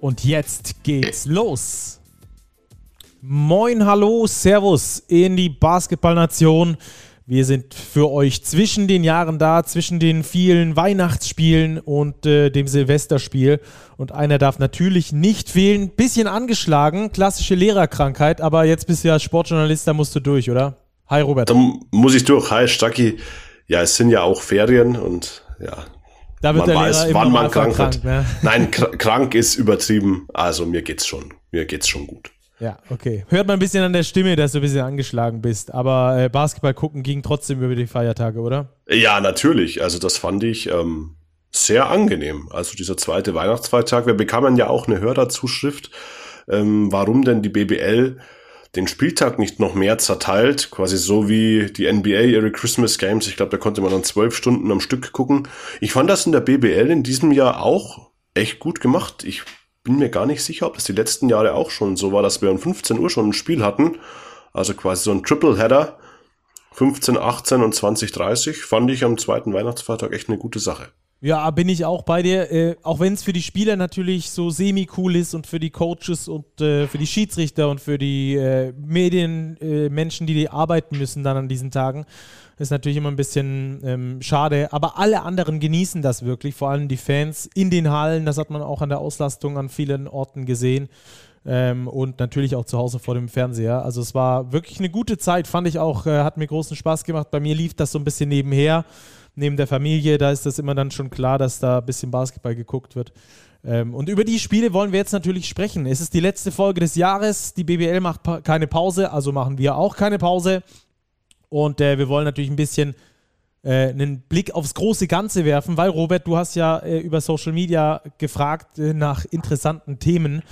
Und jetzt geht's los. Moin, hallo, Servus in die Basketballnation. Wir sind für euch zwischen den Jahren da, zwischen den vielen Weihnachtsspielen und äh, dem Silvesterspiel. Und einer darf natürlich nicht fehlen. Bisschen angeschlagen, klassische Lehrerkrankheit, aber jetzt bist du ja Sportjournalist, da musst du durch, oder? Hi, Robert. Da muss ich durch. Hi, Stacki. Ja, es sind ja auch Ferien und ja. Da wird man der weiß, wann man krank, krank ne? Nein, krank ist übertrieben. Also mir geht's schon. Mir geht's schon gut. Ja, okay. Hört man ein bisschen an der Stimme, dass du ein bisschen angeschlagen bist. Aber äh, Basketball gucken ging trotzdem über die Feiertage, oder? Ja, natürlich. Also das fand ich ähm, sehr angenehm. Also dieser zweite Weihnachtsfeiertag. Wir bekamen ja auch eine Hörerzuschrift, ähm, warum denn die BBL den Spieltag nicht noch mehr zerteilt, quasi so wie die NBA ihre Christmas Games. Ich glaube, da konnte man dann zwölf Stunden am Stück gucken. Ich fand das in der BBL in diesem Jahr auch echt gut gemacht. Ich bin mir gar nicht sicher, ob das die letzten Jahre auch schon so war, dass wir um 15 Uhr schon ein Spiel hatten. Also quasi so ein Triple-Header. 15, 18 und 20, 30 fand ich am zweiten Weihnachtsfeiertag echt eine gute Sache. Ja, bin ich auch bei dir. Äh, auch wenn es für die Spieler natürlich so semi-cool ist und für die Coaches und äh, für die Schiedsrichter und für die äh, Medienmenschen, äh, die, die arbeiten müssen dann an diesen Tagen, ist natürlich immer ein bisschen ähm, schade. Aber alle anderen genießen das wirklich, vor allem die Fans in den Hallen. Das hat man auch an der Auslastung an vielen Orten gesehen. Ähm, und natürlich auch zu Hause vor dem Fernseher. Also es war wirklich eine gute Zeit, fand ich auch, äh, hat mir großen Spaß gemacht. Bei mir lief das so ein bisschen nebenher, neben der Familie. Da ist das immer dann schon klar, dass da ein bisschen Basketball geguckt wird. Ähm, und über die Spiele wollen wir jetzt natürlich sprechen. Es ist die letzte Folge des Jahres. Die BBL macht pa keine Pause, also machen wir auch keine Pause. Und äh, wir wollen natürlich ein bisschen äh, einen Blick aufs große Ganze werfen, weil Robert, du hast ja äh, über Social Media gefragt äh, nach interessanten Themen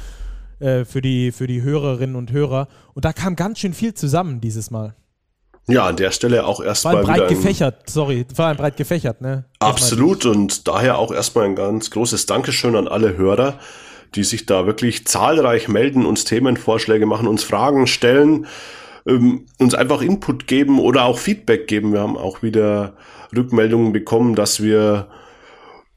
äh, für, die, für die Hörerinnen und Hörer. Und da kam ganz schön viel zusammen dieses Mal. Ja, an der Stelle auch erstmal. War breit gefächert, sorry, vor allem breit gefächert, ne? Absolut und daher auch erstmal ein ganz großes Dankeschön an alle Hörer, die sich da wirklich zahlreich melden, uns Themenvorschläge machen, uns Fragen stellen ähm, uns einfach Input geben oder auch Feedback geben. Wir haben auch wieder Rückmeldungen bekommen, dass wir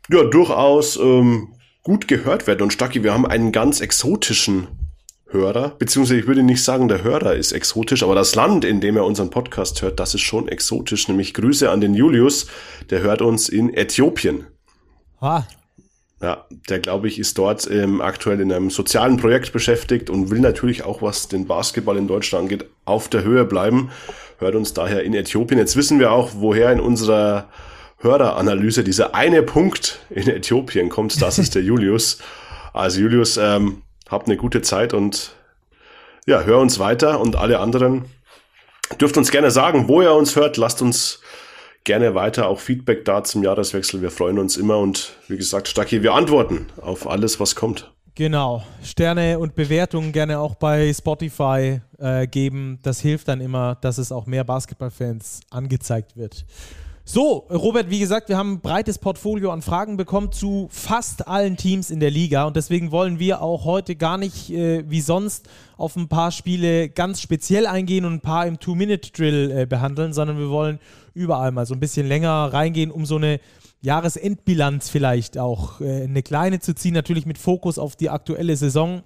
ja durchaus ähm, gut gehört werden. Und Stacki, wir haben einen ganz exotischen Hörer, beziehungsweise ich würde nicht sagen, der Hörer ist exotisch, aber das Land, in dem er unseren Podcast hört, das ist schon exotisch. Nämlich Grüße an den Julius, der hört uns in Äthiopien. Ah, ja, der glaube ich ist dort ähm, aktuell in einem sozialen Projekt beschäftigt und will natürlich auch, was den Basketball in Deutschland angeht, auf der Höhe bleiben. Hört uns daher in Äthiopien. Jetzt wissen wir auch, woher in unserer Höreranalyse dieser eine Punkt in Äthiopien kommt. Das ist der Julius. Also Julius, ähm, habt eine gute Zeit und ja, hör uns weiter und alle anderen dürft uns gerne sagen, wo ihr uns hört. Lasst uns gerne weiter auch Feedback da zum Jahreswechsel. Wir freuen uns immer und wie gesagt, Stacki, wir antworten auf alles, was kommt. Genau. Sterne und Bewertungen gerne auch bei Spotify äh, geben. Das hilft dann immer, dass es auch mehr Basketballfans angezeigt wird. So, Robert, wie gesagt, wir haben ein breites Portfolio an Fragen bekommen zu fast allen Teams in der Liga. Und deswegen wollen wir auch heute gar nicht äh, wie sonst auf ein paar Spiele ganz speziell eingehen und ein paar im Two-Minute-Drill äh, behandeln, sondern wir wollen überall mal so ein bisschen länger reingehen, um so eine Jahresendbilanz vielleicht auch äh, eine kleine zu ziehen, natürlich mit Fokus auf die aktuelle Saison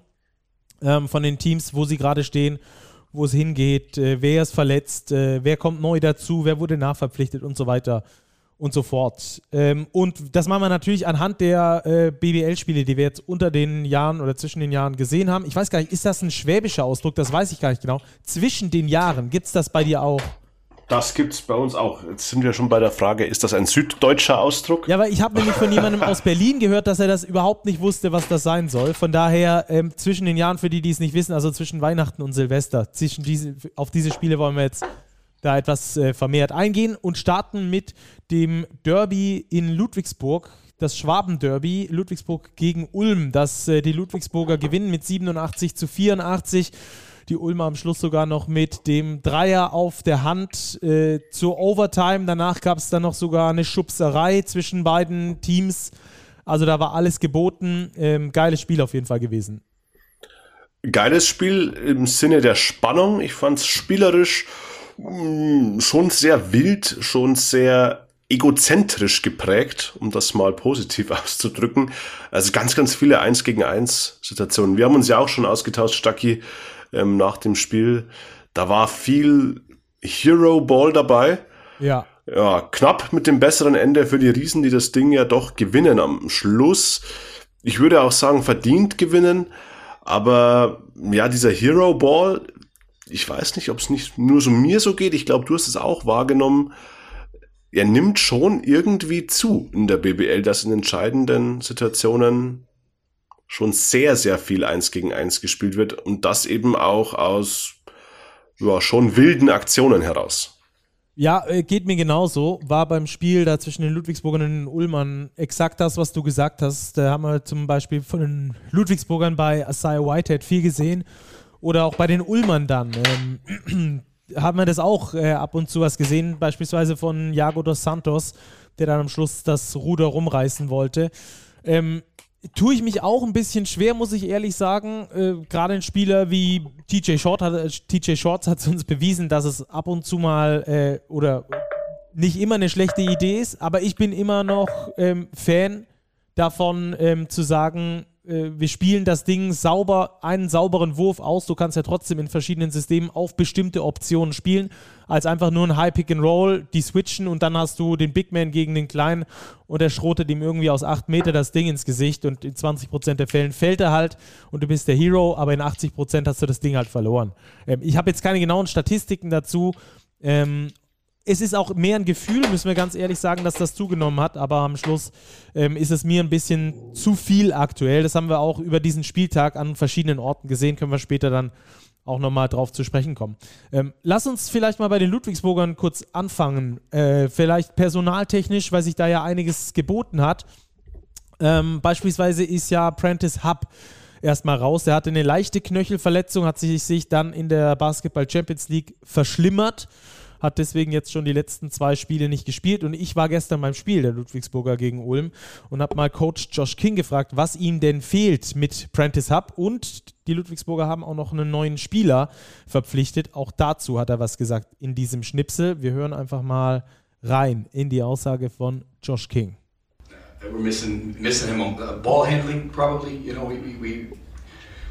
ähm, von den Teams, wo sie gerade stehen wo es hingeht, äh, wer ist verletzt, äh, wer kommt neu dazu, wer wurde nachverpflichtet und so weiter und so fort. Ähm, und das machen wir natürlich anhand der äh, BBL-Spiele, die wir jetzt unter den Jahren oder zwischen den Jahren gesehen haben. Ich weiß gar nicht, ist das ein schwäbischer Ausdruck? Das weiß ich gar nicht genau. Zwischen den Jahren, gibt es das bei dir auch? Das gibt es bei uns auch. Jetzt sind wir schon bei der Frage, ist das ein süddeutscher Ausdruck? Ja, weil ich habe nämlich von jemandem aus Berlin gehört, dass er das überhaupt nicht wusste, was das sein soll. Von daher ähm, zwischen den Jahren, für die, die es nicht wissen, also zwischen Weihnachten und Silvester, zwischen diese, auf diese Spiele wollen wir jetzt da etwas äh, vermehrt eingehen und starten mit dem Derby in Ludwigsburg das Schwaben-Derby, Ludwigsburg gegen Ulm, dass äh, die Ludwigsburger gewinnen mit 87 zu 84. Die Ulmer am Schluss sogar noch mit dem Dreier auf der Hand äh, zur Overtime. Danach gab es dann noch sogar eine Schubserei zwischen beiden Teams. Also da war alles geboten. Ähm, geiles Spiel auf jeden Fall gewesen. Geiles Spiel im Sinne der Spannung. Ich fand es spielerisch mh, mm, schon sehr wild, schon sehr egozentrisch geprägt, um das mal positiv auszudrücken. Also ganz, ganz viele Eins gegen eins Situationen. Wir haben uns ja auch schon ausgetauscht, Stacki, ähm, nach dem Spiel. Da war viel Hero Ball dabei. Ja. Ja, knapp mit dem besseren Ende für die Riesen, die das Ding ja doch gewinnen am Schluss. Ich würde auch sagen, verdient gewinnen. Aber ja, dieser Hero Ball, ich weiß nicht, ob es nicht nur so mir so geht. Ich glaube, du hast es auch wahrgenommen er nimmt schon irgendwie zu in der BBL, dass in entscheidenden Situationen schon sehr, sehr viel eins gegen eins gespielt wird und das eben auch aus ja, schon wilden Aktionen heraus. Ja, äh, geht mir genauso. War beim Spiel da zwischen den Ludwigsburgern und den Ulmern exakt das, was du gesagt hast. Da haben wir zum Beispiel von den Ludwigsburgern bei Asai Whitehead viel gesehen. Oder auch bei den Ulmern dann. Ähm, haben wir das auch äh, ab und zu was gesehen, beispielsweise von Jago dos Santos, der dann am Schluss das Ruder rumreißen wollte. Ähm, tue ich mich auch ein bisschen schwer, muss ich ehrlich sagen. Äh, Gerade ein Spieler wie TJ Short hat, äh, TJ Shorts hat uns bewiesen, dass es ab und zu mal äh, oder nicht immer eine schlechte Idee ist, aber ich bin immer noch ähm, Fan davon ähm, zu sagen, wir spielen das Ding sauber, einen sauberen Wurf aus. Du kannst ja trotzdem in verschiedenen Systemen auf bestimmte Optionen spielen, als einfach nur ein High Pick and Roll, die switchen und dann hast du den Big Man gegen den Kleinen und er schrotet ihm irgendwie aus 8 Meter das Ding ins Gesicht und in 20% der Fällen fällt er halt und du bist der Hero, aber in 80% hast du das Ding halt verloren. Ähm, ich habe jetzt keine genauen Statistiken dazu. Ähm, es ist auch mehr ein Gefühl, müssen wir ganz ehrlich sagen, dass das zugenommen hat, aber am Schluss ähm, ist es mir ein bisschen zu viel aktuell. Das haben wir auch über diesen Spieltag an verschiedenen Orten gesehen, können wir später dann auch nochmal drauf zu sprechen kommen. Ähm, lass uns vielleicht mal bei den Ludwigsburgern kurz anfangen. Äh, vielleicht personaltechnisch, weil sich da ja einiges geboten hat. Ähm, beispielsweise ist ja Prentice Hub erstmal raus. Der hatte eine leichte Knöchelverletzung, hat sich, sich dann in der Basketball Champions League verschlimmert hat deswegen jetzt schon die letzten zwei Spiele nicht gespielt. Und ich war gestern beim Spiel der Ludwigsburger gegen Ulm und habe mal Coach Josh King gefragt, was ihm denn fehlt mit Prentice Hub. Und die Ludwigsburger haben auch noch einen neuen Spieler verpflichtet. Auch dazu hat er was gesagt in diesem Schnipsel. Wir hören einfach mal rein in die Aussage von Josh King. We're missing missing him on uh, ball handling probably. You know, we, we, we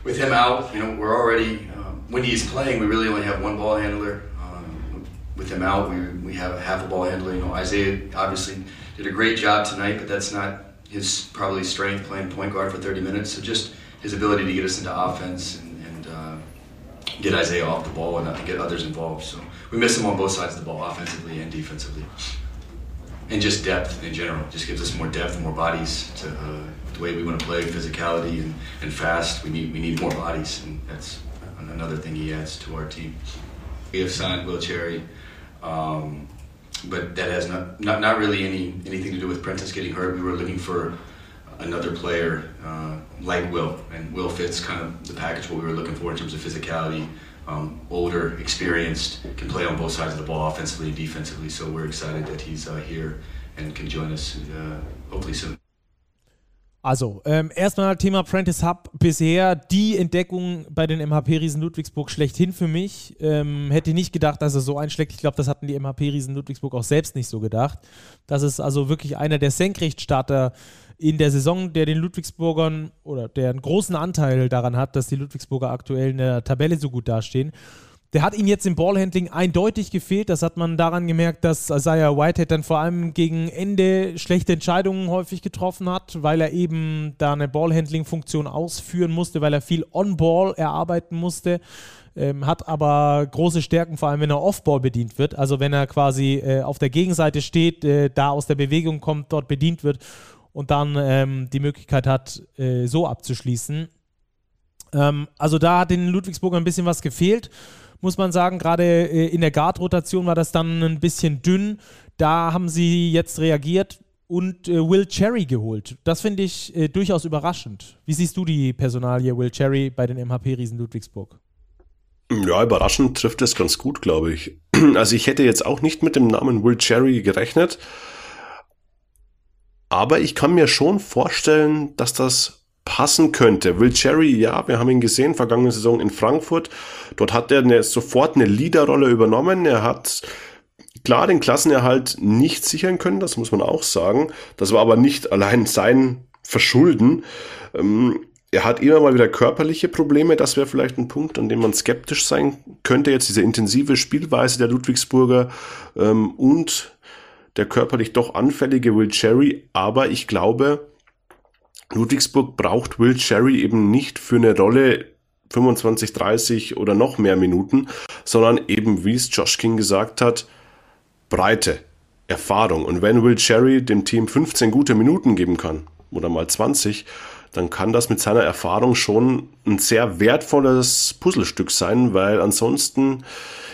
with him out, you know, we're already uh, when he's playing, we really only have one ball handler. With him out, we, we have half a ball handler. You know, Isaiah obviously did a great job tonight, but that's not his probably strength playing point guard for 30 minutes. So just his ability to get us into offense and, and uh, get Isaiah off the ball and uh, get others involved. So we miss him on both sides of the ball, offensively and defensively. And just depth in general, just gives us more depth more bodies to uh, the way we want to play, physicality and, and fast. We need we need more bodies, and that's another thing he adds to our team. We have signed Will Cherry um, but that has not, not not really any anything to do with Prentice getting hurt. We were looking for another player uh, like Will, and Will fits kind of the package what we were looking for in terms of physicality. Um, older, experienced, can play on both sides of the ball, offensively and defensively. So we're excited that he's uh, here and can join us uh, hopefully soon. Also, ähm, erstmal Thema Prentice Hub. Bisher die Entdeckung bei den MHP-Riesen Ludwigsburg schlechthin für mich. Ähm, hätte nicht gedacht, dass er so einschlägt. Ich glaube, das hatten die MHP-Riesen Ludwigsburg auch selbst nicht so gedacht. Das ist also wirklich einer der Senkrechtstarter in der Saison, der den Ludwigsburgern oder der einen großen Anteil daran hat, dass die Ludwigsburger aktuell in der Tabelle so gut dastehen. Der hat ihm jetzt im Ballhandling eindeutig gefehlt. Das hat man daran gemerkt, dass Isaiah Whitehead dann vor allem gegen Ende schlechte Entscheidungen häufig getroffen hat, weil er eben da eine Ballhandling-Funktion ausführen musste, weil er viel On-Ball erarbeiten musste. Ähm, hat aber große Stärken, vor allem wenn er Off-Ball bedient wird. Also wenn er quasi äh, auf der Gegenseite steht, äh, da aus der Bewegung kommt, dort bedient wird und dann ähm, die Möglichkeit hat, äh, so abzuschließen. Ähm, also da hat den Ludwigsburger ein bisschen was gefehlt muss man sagen. Gerade äh, in der Guard-Rotation war das dann ein bisschen dünn. Da haben sie jetzt reagiert und äh, Will Cherry geholt. Das finde ich äh, durchaus überraschend. Wie siehst du die Personalie Will Cherry bei den MHP-Riesen Ludwigsburg? Ja, überraschend trifft es ganz gut, glaube ich. Also ich hätte jetzt auch nicht mit dem Namen Will Cherry gerechnet, aber ich kann mir schon vorstellen, dass das passen könnte. Will Cherry, ja, wir haben ihn gesehen, vergangene Saison in Frankfurt. Dort hat er eine, sofort eine Leaderrolle übernommen. Er hat klar den Klassenerhalt nicht sichern können, das muss man auch sagen. Das war aber nicht allein sein Verschulden. Ähm, er hat immer mal wieder körperliche Probleme, das wäre vielleicht ein Punkt, an dem man skeptisch sein könnte. Jetzt diese intensive Spielweise der Ludwigsburger ähm, und der körperlich doch anfällige Will Cherry, aber ich glaube, Ludwigsburg braucht Will Cherry eben nicht für eine Rolle 25, 30 oder noch mehr Minuten, sondern eben, wie es Josh King gesagt hat, Breite, Erfahrung. Und wenn Will Cherry dem Team 15 gute Minuten geben kann, oder mal 20, dann kann das mit seiner Erfahrung schon ein sehr wertvolles Puzzlestück sein, weil ansonsten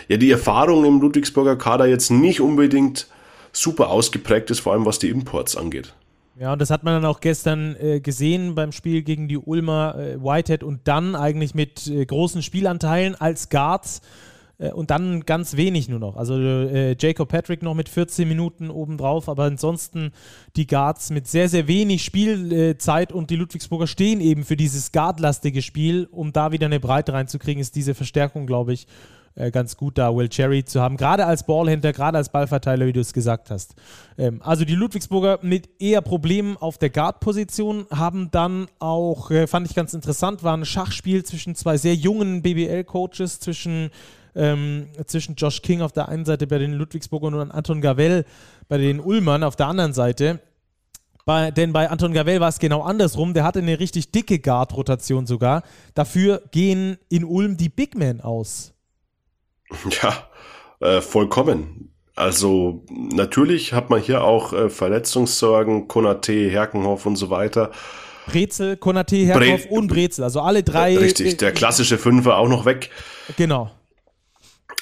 ja die Erfahrung im Ludwigsburger Kader jetzt nicht unbedingt super ausgeprägt ist, vor allem was die Imports angeht. Ja, und das hat man dann auch gestern äh, gesehen beim Spiel gegen die Ulmer äh, Whitehead und dann eigentlich mit äh, großen Spielanteilen als Guards und dann ganz wenig nur noch. Also äh, Jacob Patrick noch mit 14 Minuten obendrauf, aber ansonsten die Guards mit sehr, sehr wenig Spielzeit und die Ludwigsburger stehen eben für dieses guardlastige Spiel. Um da wieder eine Breite reinzukriegen, ist diese Verstärkung, glaube ich, äh, ganz gut da, Will Cherry zu haben. Gerade als Ballhändler, gerade als Ballverteiler, wie du es gesagt hast. Ähm, also die Ludwigsburger mit eher Problemen auf der Guard-Position haben dann auch, äh, fand ich ganz interessant, war ein Schachspiel zwischen zwei sehr jungen BBL-Coaches, zwischen ähm, zwischen Josh King auf der einen Seite bei den Ludwigsburgern und Anton Gavel bei den Ulmern auf der anderen Seite. Bei, denn bei Anton Gavel war es genau andersrum. Der hatte eine richtig dicke Guard-Rotation sogar. Dafür gehen in Ulm die Big Men aus. Ja, äh, vollkommen. Also natürlich hat man hier auch äh, Verletzungssorgen, Konate, Herkenhoff und so weiter. Brezel, Konate, Herkenhoff Bre und Brezel, also alle drei. Richtig, der klassische Fünfer auch noch weg. Genau.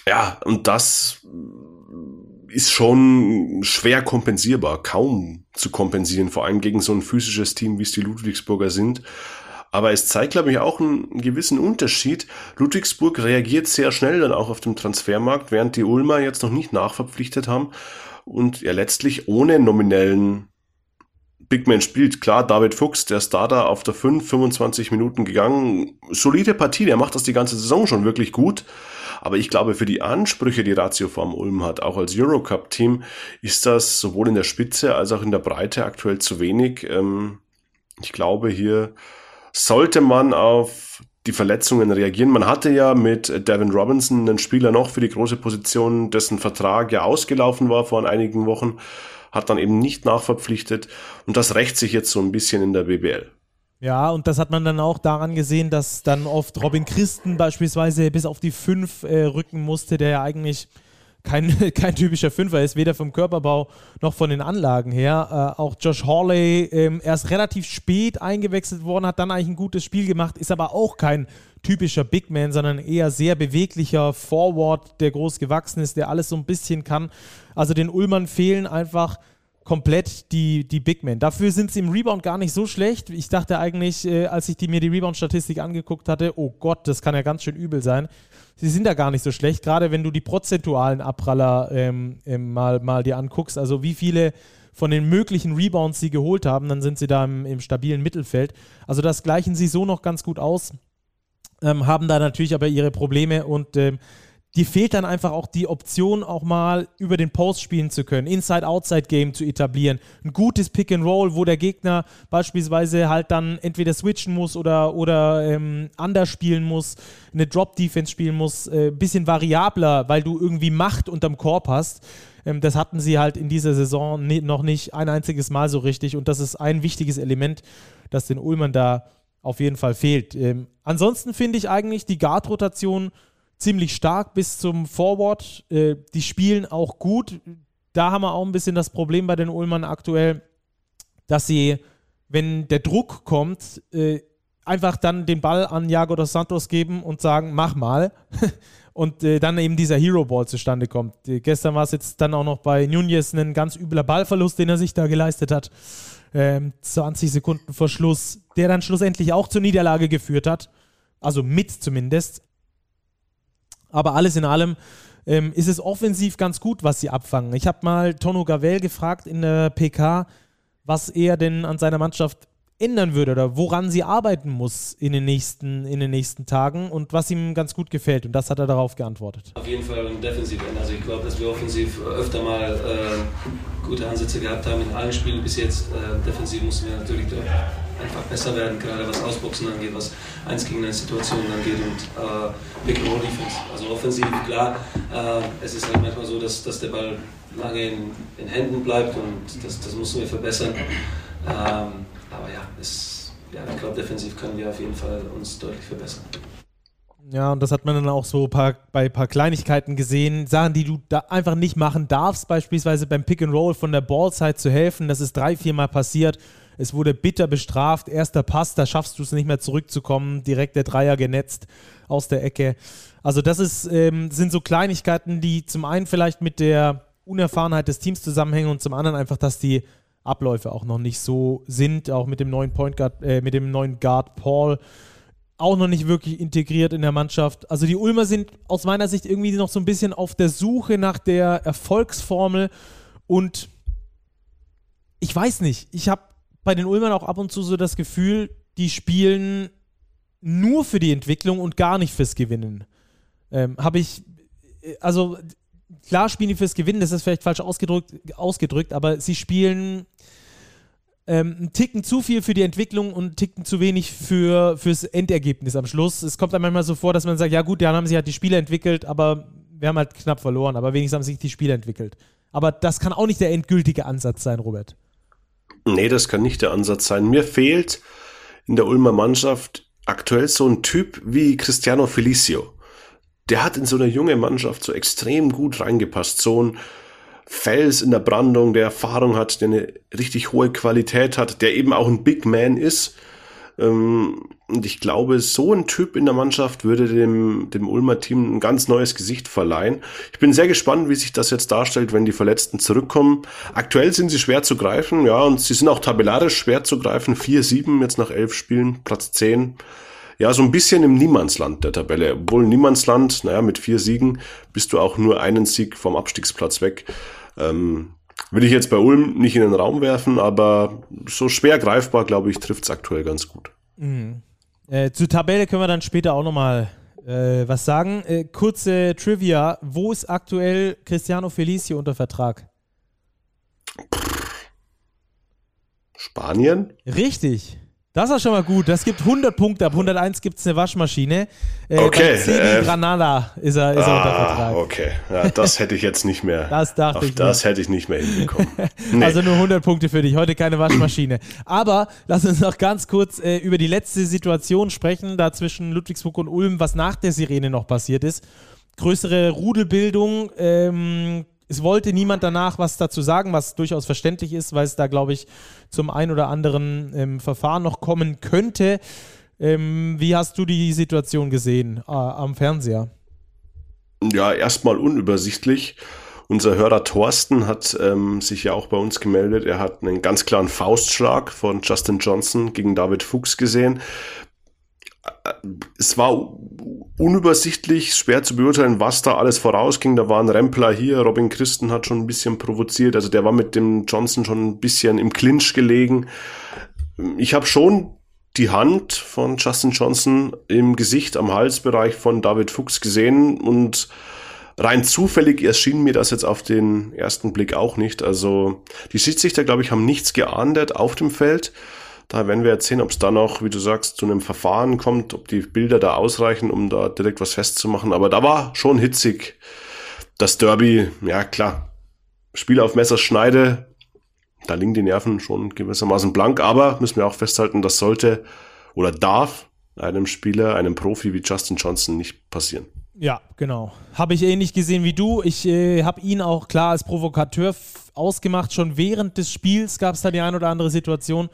Ja, und das ist schon schwer kompensierbar, kaum zu kompensieren, vor allem gegen so ein physisches Team, wie es die Ludwigsburger sind. Aber es zeigt, glaube ich, auch einen gewissen Unterschied. Ludwigsburg reagiert sehr schnell dann auch auf dem Transfermarkt, während die Ulmer jetzt noch nicht nachverpflichtet haben und ja letztlich ohne nominellen Big Man spielt. Klar, David Fuchs, der Starter auf der 5, 25 Minuten gegangen. Solide Partie, der macht das die ganze Saison schon wirklich gut. Aber ich glaube, für die Ansprüche, die Ratio Form Ulm hat, auch als Eurocup-Team, ist das sowohl in der Spitze als auch in der Breite aktuell zu wenig. Ähm, ich glaube, hier sollte man auf die Verletzungen reagieren. Man hatte ja mit Devin Robinson einen Spieler noch für die große Position, dessen Vertrag ja ausgelaufen war vor einigen Wochen, hat dann eben nicht nachverpflichtet und das rächt sich jetzt so ein bisschen in der BBL. Ja, und das hat man dann auch daran gesehen, dass dann oft Robin Christen beispielsweise bis auf die 5 äh, rücken musste, der ja eigentlich kein, kein typischer Fünfer ist, weder vom Körperbau noch von den Anlagen her. Äh, auch Josh Hawley ähm, erst relativ spät eingewechselt worden, hat dann eigentlich ein gutes Spiel gemacht, ist aber auch kein typischer Big Man, sondern eher sehr beweglicher Forward, der groß gewachsen ist, der alles so ein bisschen kann. Also den Ullmann fehlen einfach komplett die, die Big Men. Dafür sind sie im Rebound gar nicht so schlecht. Ich dachte eigentlich, äh, als ich die, mir die Rebound-Statistik angeguckt hatte, oh Gott, das kann ja ganz schön übel sein. Sie sind da gar nicht so schlecht, gerade wenn du die prozentualen Abpraller ähm, ähm, mal, mal dir anguckst. Also wie viele von den möglichen Rebounds sie geholt haben, dann sind sie da im, im stabilen Mittelfeld. Also das gleichen sie so noch ganz gut aus. Ähm, haben da natürlich aber ihre Probleme und ähm, dir fehlt dann einfach auch die Option, auch mal über den Post spielen zu können, Inside-Outside-Game zu etablieren, ein gutes Pick-and-Roll, wo der Gegner beispielsweise halt dann entweder switchen muss oder, oder ähm, anders spielen muss, eine Drop-Defense spielen muss, ein äh, bisschen variabler, weil du irgendwie Macht unterm Korb hast. Ähm, das hatten sie halt in dieser Saison ne, noch nicht ein einziges Mal so richtig und das ist ein wichtiges Element, das den Ulmern da auf jeden Fall fehlt. Ähm, ansonsten finde ich eigentlich die Guard-Rotation ziemlich stark bis zum Forward. Äh, die spielen auch gut. Da haben wir auch ein bisschen das Problem bei den Ulmern aktuell, dass sie, wenn der Druck kommt, äh, einfach dann den Ball an Jago dos Santos geben und sagen, mach mal. und äh, dann eben dieser Hero Ball zustande kommt. Äh, gestern war es jetzt dann auch noch bei Nunez ein ganz übler Ballverlust, den er sich da geleistet hat. Ähm, 20 Sekunden vor Schluss, der dann schlussendlich auch zur Niederlage geführt hat. Also mit zumindest. Aber alles in allem ähm, ist es offensiv ganz gut, was sie abfangen. Ich habe mal Tono Gavel gefragt in der PK, was er denn an seiner Mannschaft ändern würde oder woran sie arbeiten muss in den nächsten, in den nächsten Tagen und was ihm ganz gut gefällt. Und das hat er darauf geantwortet. Auf jeden Fall im Defensivende. Also ich glaube, dass wir offensiv öfter mal äh, gute Ansätze gehabt haben in allen Spielen bis jetzt. Äh, defensiv mussten wir natürlich einfach besser werden, gerade was Ausboxen angeht, was 1 gegen 1 Situationen angeht und äh, Pick and Roll Defense. Also offensiv, klar, äh, es ist halt manchmal so, dass, dass der Ball lange in, in Händen bleibt und das, das müssen wir verbessern. Ähm, aber ja, es, ja ich glaube, defensiv können wir auf jeden Fall uns deutlich verbessern. Ja, und das hat man dann auch so paar, bei ein paar Kleinigkeiten gesehen. Sachen, die du da einfach nicht machen darfst, beispielsweise beim Pick and Roll von der Ballside zu helfen. Das ist drei, viermal passiert. Es wurde bitter bestraft. Erster Pass, da schaffst du es nicht mehr zurückzukommen. Direkt der Dreier genetzt aus der Ecke. Also, das ist, ähm, sind so Kleinigkeiten, die zum einen vielleicht mit der Unerfahrenheit des Teams zusammenhängen und zum anderen einfach, dass die Abläufe auch noch nicht so sind, auch mit dem neuen Point Guard, äh, mit dem neuen Guard Paul auch noch nicht wirklich integriert in der Mannschaft. Also die Ulmer sind aus meiner Sicht irgendwie noch so ein bisschen auf der Suche nach der Erfolgsformel und ich weiß nicht, ich habe bei den Ulmern auch ab und zu so das Gefühl, die spielen nur für die Entwicklung und gar nicht fürs Gewinnen. Ähm, habe ich, also klar spielen die fürs Gewinnen, das ist vielleicht falsch ausgedrückt, ausgedrückt aber sie spielen ähm, Ticken zu viel für die Entwicklung und einen Ticken zu wenig für, fürs Endergebnis am Schluss. Es kommt dann manchmal so vor, dass man sagt, ja gut, dann haben sich halt die Spiele entwickelt, aber wir haben halt knapp verloren, aber wenigstens haben sich die Spiele entwickelt. Aber das kann auch nicht der endgültige Ansatz sein, Robert. Nee, das kann nicht der Ansatz sein. Mir fehlt in der Ulmer Mannschaft aktuell so ein Typ wie Cristiano Felicio der hat in so eine junge Mannschaft so extrem gut reingepasst. So ein Fels in der Brandung, der Erfahrung hat, der eine richtig hohe Qualität hat, der eben auch ein Big Man ist. Ähm, und ich glaube, so ein Typ in der Mannschaft würde dem, dem Ulmer Team ein ganz neues Gesicht verleihen. Ich bin sehr gespannt, wie sich das jetzt darstellt, wenn die Verletzten zurückkommen. Aktuell sind sie schwer zu greifen, ja, und sie sind auch tabellarisch schwer zu greifen. 4-7 jetzt nach elf Spielen, Platz 10 ja, so ein bisschen im Niemandsland der Tabelle. Obwohl Niemandsland, naja, mit vier Siegen bist du auch nur einen Sieg vom Abstiegsplatz weg. Ähm, will ich jetzt bei Ulm nicht in den Raum werfen, aber so schwer greifbar, glaube ich, trifft es aktuell ganz gut. Mhm. Äh, zur Tabelle können wir dann später auch nochmal äh, was sagen. Äh, kurze Trivia: Wo ist aktuell Cristiano Felicio unter Vertrag? Spanien? Richtig. Das ist schon mal gut. Das gibt 100 Punkte. Ab 101 gibt es eine Waschmaschine. Äh, okay. Äh, Granada ist er, ist ah, er unter Vertrag. Okay, ja, das hätte ich jetzt nicht mehr. das dachte auf ich. Das mir. hätte ich nicht mehr hinbekommen. Nee. Also nur 100 Punkte für dich. Heute keine Waschmaschine. Aber lass uns noch ganz kurz äh, über die letzte Situation sprechen, da zwischen Ludwigsburg und Ulm, was nach der Sirene noch passiert ist. Größere Rudelbildung. Ähm, es wollte niemand danach was dazu sagen, was durchaus verständlich ist, weil es da, glaube ich, zum ein oder anderen ähm, Verfahren noch kommen könnte. Ähm, wie hast du die Situation gesehen äh, am Fernseher? Ja, erstmal unübersichtlich. Unser Hörer Thorsten hat ähm, sich ja auch bei uns gemeldet. Er hat einen ganz klaren Faustschlag von Justin Johnson gegen David Fuchs gesehen es war unübersichtlich, schwer zu beurteilen, was da alles vorausging. Da waren Rempler hier, Robin Christen hat schon ein bisschen provoziert, also der war mit dem Johnson schon ein bisschen im Clinch gelegen. Ich habe schon die Hand von Justin Johnson im Gesicht am Halsbereich von David Fuchs gesehen und rein zufällig erschien mir das jetzt auf den ersten Blick auch nicht. Also die Schiedsrichter, glaube ich, haben nichts geahndet auf dem Feld. Da werden wir jetzt sehen, ob es da noch, wie du sagst, zu einem Verfahren kommt, ob die Bilder da ausreichen, um da direkt was festzumachen. Aber da war schon hitzig. Das Derby, ja klar, Spiel auf Messerschneide, da liegen die Nerven schon gewissermaßen blank, aber müssen wir auch festhalten, das sollte oder darf einem Spieler, einem Profi wie Justin Johnson nicht passieren. Ja, genau. Habe ich ähnlich gesehen wie du. Ich äh, habe ihn auch klar als Provokateur ausgemacht. Schon während des Spiels gab es da die ein oder andere Situation,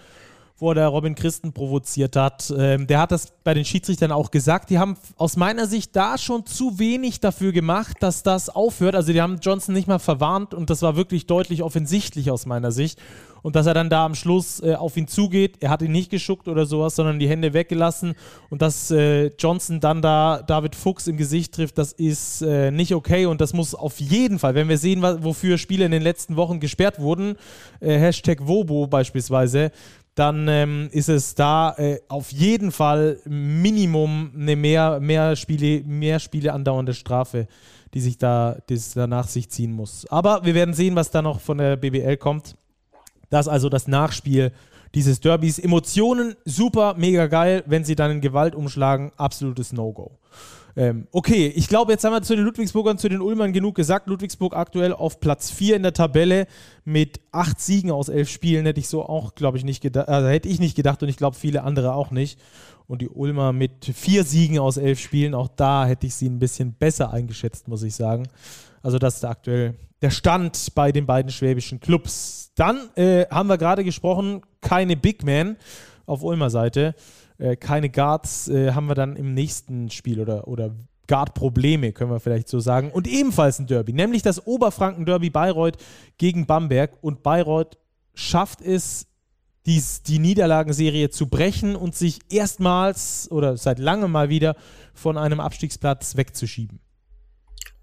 wo er Robin Christen provoziert hat. Ähm, der hat das bei den Schiedsrichtern auch gesagt. Die haben aus meiner Sicht da schon zu wenig dafür gemacht, dass das aufhört. Also die haben Johnson nicht mal verwarnt und das war wirklich deutlich offensichtlich aus meiner Sicht. Und dass er dann da am Schluss äh, auf ihn zugeht, er hat ihn nicht geschuckt oder sowas, sondern die Hände weggelassen und dass äh, Johnson dann da David Fuchs im Gesicht trifft, das ist äh, nicht okay und das muss auf jeden Fall, wenn wir sehen, wofür Spiele in den letzten Wochen gesperrt wurden, äh, Hashtag Wobo beispielsweise, dann ähm, ist es da äh, auf jeden Fall Minimum eine mehr, mehr, Spiele, mehr Spiele andauernde Strafe, die sich da, die da nach sich ziehen muss. Aber wir werden sehen, was da noch von der BBL kommt. Das also das Nachspiel dieses Derbys. Emotionen super, mega geil. Wenn sie dann in Gewalt umschlagen, absolutes No-Go. Ähm, okay, ich glaube, jetzt haben wir zu den Ludwigsburgern, zu den Ulmern genug gesagt. Ludwigsburg aktuell auf Platz 4 in der Tabelle mit acht Siegen aus elf Spielen. Hätte ich so auch, glaube ich, nicht gedacht. Also hätte ich nicht gedacht und ich glaube, viele andere auch nicht. Und die Ulmer mit vier Siegen aus elf Spielen, auch da hätte ich sie ein bisschen besser eingeschätzt, muss ich sagen. Also, das ist aktuell der Stand bei den beiden schwäbischen Clubs. Dann äh, haben wir gerade gesprochen, keine Big Man auf Ulmer Seite. Äh, keine Guards äh, haben wir dann im nächsten Spiel oder, oder Guard-Probleme, können wir vielleicht so sagen. Und ebenfalls ein Derby, nämlich das Oberfranken-Derby Bayreuth gegen Bamberg. Und Bayreuth schafft es, dies, die Niederlagenserie zu brechen und sich erstmals oder seit langem mal wieder von einem Abstiegsplatz wegzuschieben.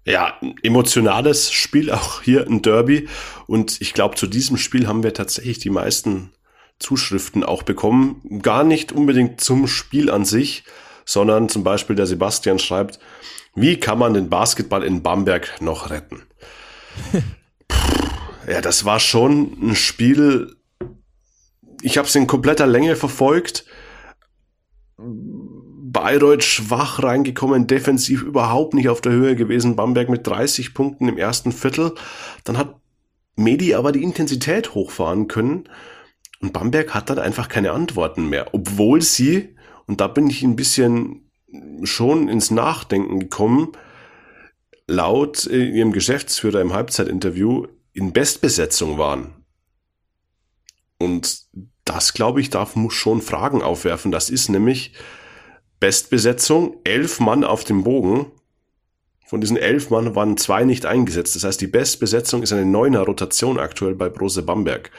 Ja, ein emotionales Spiel, auch hier ein Derby. Und ich glaube, zu diesem Spiel haben wir tatsächlich die meisten Zuschriften auch bekommen. Gar nicht unbedingt zum Spiel an sich, sondern zum Beispiel der Sebastian schreibt, wie kann man den Basketball in Bamberg noch retten? ja, das war schon ein Spiel. Ich habe es in kompletter Länge verfolgt. Bayreuth schwach reingekommen, defensiv überhaupt nicht auf der Höhe gewesen. Bamberg mit 30 Punkten im ersten Viertel. Dann hat Medi aber die Intensität hochfahren können und Bamberg hat dann einfach keine Antworten mehr, obwohl sie, und da bin ich ein bisschen schon ins Nachdenken gekommen, laut äh, ihrem Geschäftsführer im Halbzeitinterview in Bestbesetzung waren. Und das, glaube ich, darf, muss schon Fragen aufwerfen. Das ist nämlich Bestbesetzung, elf Mann auf dem Bogen. Von diesen elf Mann waren zwei nicht eingesetzt. Das heißt, die Bestbesetzung ist eine neuner Rotation aktuell bei Brose Bamberg.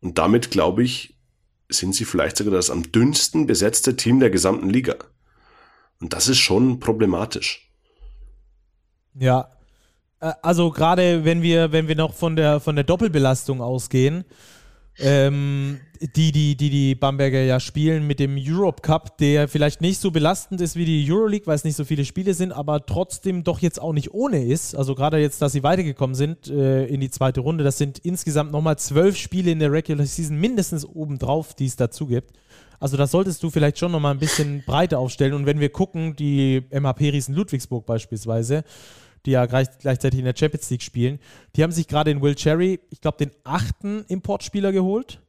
Und damit, glaube ich, sind sie vielleicht sogar das am dünnsten besetzte Team der gesamten Liga. Und das ist schon problematisch. Ja. Also gerade wenn wir, wenn wir noch von der, von der Doppelbelastung ausgehen, ähm, die, die, die die Bamberger ja spielen mit dem Europe Cup, der vielleicht nicht so belastend ist wie die Euroleague, weil es nicht so viele Spiele sind, aber trotzdem doch jetzt auch nicht ohne ist. Also gerade jetzt, dass sie weitergekommen sind äh, in die zweite Runde, das sind insgesamt nochmal zwölf Spiele in der Regular Season mindestens obendrauf, die es dazu gibt. Also das solltest du vielleicht schon nochmal ein bisschen breiter aufstellen. Und wenn wir gucken, die MHP Riesen Ludwigsburg beispielsweise, die ja gleich, gleichzeitig in der Champions League spielen. Die haben sich gerade in Will Cherry, ich glaube, den achten Importspieler geholt.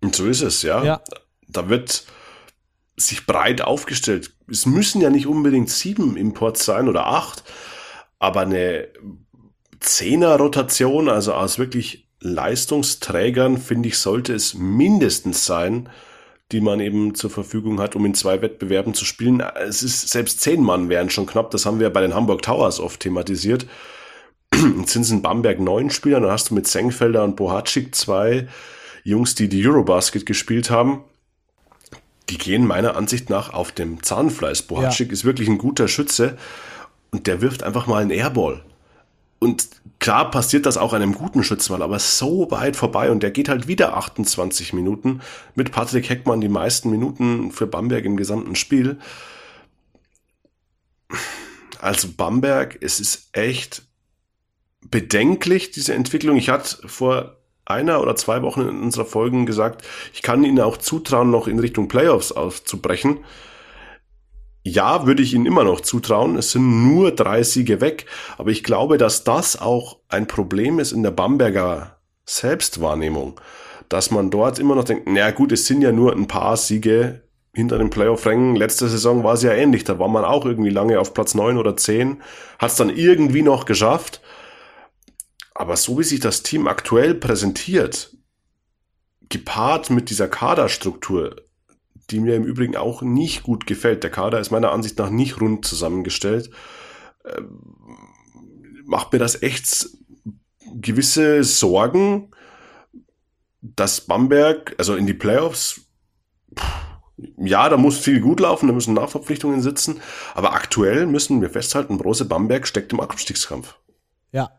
Und so ist es, ja. ja. Da wird sich breit aufgestellt. Es müssen ja nicht unbedingt sieben Imports sein oder acht, aber eine Zehner-Rotation, also aus wirklich Leistungsträgern, finde ich, sollte es mindestens sein, die man eben zur Verfügung hat, um in zwei Wettbewerben zu spielen. Es ist, selbst zehn Mann wären schon knapp, das haben wir bei den Hamburg Towers oft thematisiert. Jetzt sind es in Bamberg neun Spieler, dann hast du mit Senkfelder und Bohatschik zwei Jungs, die die Eurobasket gespielt haben. Die gehen meiner Ansicht nach auf dem Zahnfleisch. Bohatschik ja. ist wirklich ein guter Schütze und der wirft einfach mal einen Airball. Und klar passiert das auch einem guten Schützmann, aber so weit vorbei und der geht halt wieder 28 Minuten mit Patrick Heckmann die meisten Minuten für Bamberg im gesamten Spiel. Also Bamberg, es ist echt bedenklich, diese Entwicklung. Ich hatte vor einer oder zwei Wochen in unserer Folgen gesagt, ich kann ihnen auch zutrauen, noch in Richtung Playoffs aufzubrechen ja, würde ich ihnen immer noch zutrauen. Es sind nur drei Siege weg. Aber ich glaube, dass das auch ein Problem ist in der Bamberger Selbstwahrnehmung. Dass man dort immer noch denkt, na gut, es sind ja nur ein paar Siege hinter den Playoff-Rängen. Letzte Saison war es ja ähnlich. Da war man auch irgendwie lange auf Platz neun oder zehn. Hat es dann irgendwie noch geschafft. Aber so wie sich das Team aktuell präsentiert, gepaart mit dieser Kaderstruktur, die mir im Übrigen auch nicht gut gefällt. Der Kader ist meiner Ansicht nach nicht rund zusammengestellt. Ähm, macht mir das echt gewisse Sorgen, dass Bamberg, also in die Playoffs, ja, da muss viel gut laufen, da müssen Nachverpflichtungen sitzen, aber aktuell müssen wir festhalten, Brose Bamberg steckt im Abstiegskampf. Ja,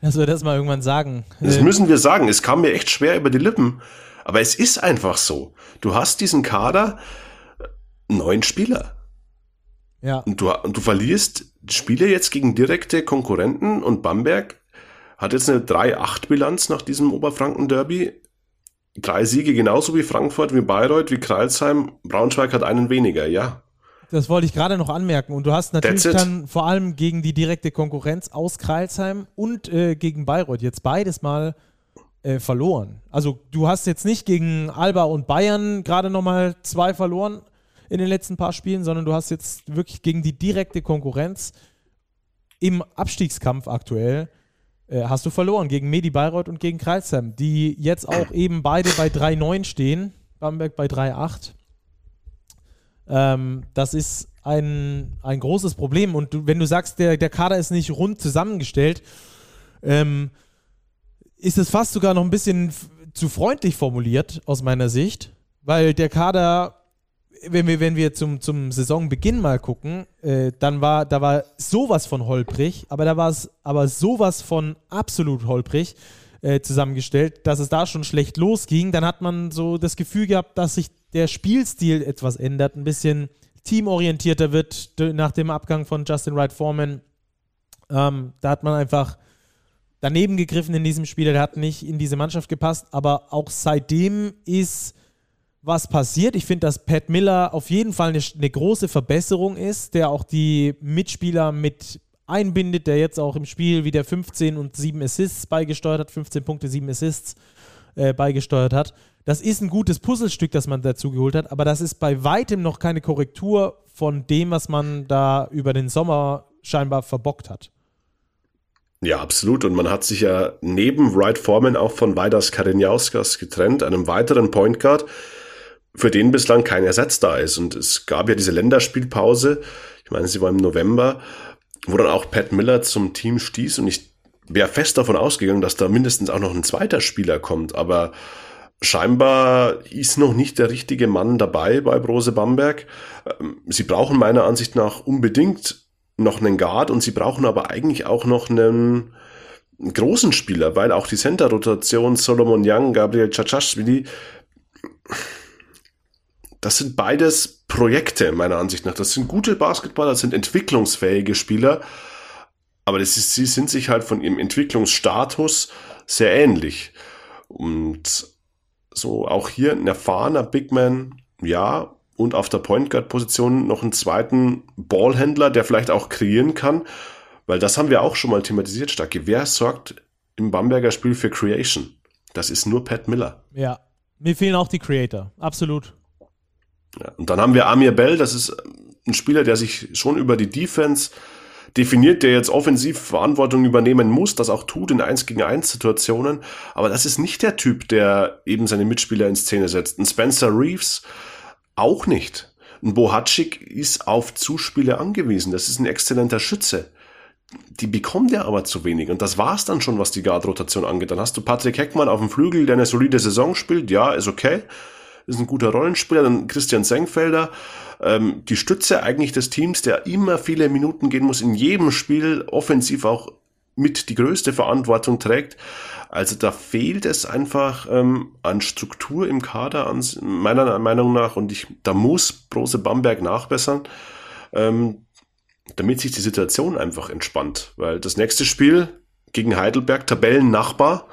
dass wir das mal irgendwann sagen. Das äh, müssen wir sagen. Es kam mir echt schwer über die Lippen. Aber es ist einfach so. Du hast diesen Kader, neun Spieler. Ja. Und du, und du verlierst Spiele jetzt gegen direkte Konkurrenten und Bamberg hat jetzt eine 3-8-Bilanz nach diesem Oberfranken-Derby. Drei Siege genauso wie Frankfurt, wie Bayreuth, wie Kreilsheim. Braunschweig hat einen weniger, ja. Das wollte ich gerade noch anmerken. Und du hast natürlich dann vor allem gegen die direkte Konkurrenz aus Kreilsheim und äh, gegen Bayreuth jetzt beides mal äh, verloren. Also du hast jetzt nicht gegen Alba und Bayern gerade nochmal zwei verloren in den letzten paar Spielen, sondern du hast jetzt wirklich gegen die direkte Konkurrenz im Abstiegskampf aktuell äh, hast du verloren gegen Medi Bayreuth und gegen Kreilsheim, die jetzt auch eben beide bei 3-9 stehen. Bamberg bei 3-8. Ähm, das ist ein, ein großes Problem. Und du, wenn du sagst, der, der Kader ist nicht rund zusammengestellt, ähm, ist es fast sogar noch ein bisschen zu freundlich formuliert aus meiner Sicht, weil der Kader, wenn wir, wenn wir zum, zum Saisonbeginn mal gucken, äh, dann war, da war sowas von holprig, aber da war es aber sowas von absolut holprig äh, zusammengestellt, dass es da schon schlecht losging. Dann hat man so das Gefühl gehabt, dass sich der Spielstil etwas ändert, ein bisschen teamorientierter wird nach dem Abgang von Justin Wright Foreman. Ähm, da hat man einfach daneben gegriffen in diesem Spiel, der hat nicht in diese Mannschaft gepasst, aber auch seitdem ist was passiert. Ich finde, dass Pat Miller auf jeden Fall eine, eine, große Verbesserung ist, der auch die Mitspieler mit einbindet, der jetzt auch im Spiel wieder 15 und 7 Assists beigesteuert hat, 15 Punkte, 7 Assists äh, beigesteuert hat. Das ist ein gutes Puzzlestück, das man dazu geholt hat, aber das ist bei weitem noch keine Korrektur von dem, was man da über den Sommer scheinbar verbockt hat. Ja, absolut. Und man hat sich ja neben Wright Foreman auch von Vaidas Karinjauskas getrennt, einem weiteren Point Guard, für den bislang kein Ersatz da ist. Und es gab ja diese Länderspielpause, ich meine, sie war im November, wo dann auch Pat Miller zum Team stieß und ich wäre fest davon ausgegangen, dass da mindestens auch noch ein zweiter Spieler kommt, aber scheinbar ist noch nicht der richtige Mann dabei bei Brose Bamberg. Ähm, sie brauchen meiner Ansicht nach unbedingt noch einen Guard und sie brauchen aber eigentlich auch noch einen großen Spieler, weil auch die Center-Rotation Solomon Young, Gabriel Chachashvili, das sind beides Projekte meiner Ansicht nach. Das sind gute Basketballer, das sind entwicklungsfähige Spieler, aber ist, sie sind sich halt von ihrem Entwicklungsstatus sehr ähnlich. Und so auch hier ein erfahrener Big Man, ja, und auf der Point Guard Position noch einen zweiten Ballhändler, der vielleicht auch kreieren kann, weil das haben wir auch schon mal thematisiert, Stacke. Wer sorgt im Bamberger Spiel für Creation? Das ist nur Pat Miller. Ja, mir fehlen auch die Creator, absolut. Ja, und dann haben wir Amir Bell, das ist ein Spieler, der sich schon über die Defense definiert, der jetzt offensiv Verantwortung übernehmen muss, das auch tut in 1 gegen 1 Situationen. Aber das ist nicht der Typ, der eben seine Mitspieler in Szene setzt. Ein Spencer Reeves, auch nicht. Ein Bohatschik ist auf Zuspiele angewiesen. Das ist ein exzellenter Schütze. Die bekommt er aber zu wenig. Und das war's dann schon, was die Guard-Rotation angeht. Dann hast du Patrick Heckmann auf dem Flügel, der eine solide Saison spielt. Ja, ist okay. Ist ein guter Rollenspieler. Dann Christian Senkfelder. Ähm, die Stütze eigentlich des Teams, der immer viele Minuten gehen muss, in jedem Spiel offensiv auch mit die größte Verantwortung trägt. Also da fehlt es einfach ähm, an Struktur im Kader, an, meiner Meinung nach. Und ich, da muss Brose Bamberg nachbessern, ähm, damit sich die Situation einfach entspannt. Weil das nächste Spiel gegen Heidelberg, Tabellennachbar,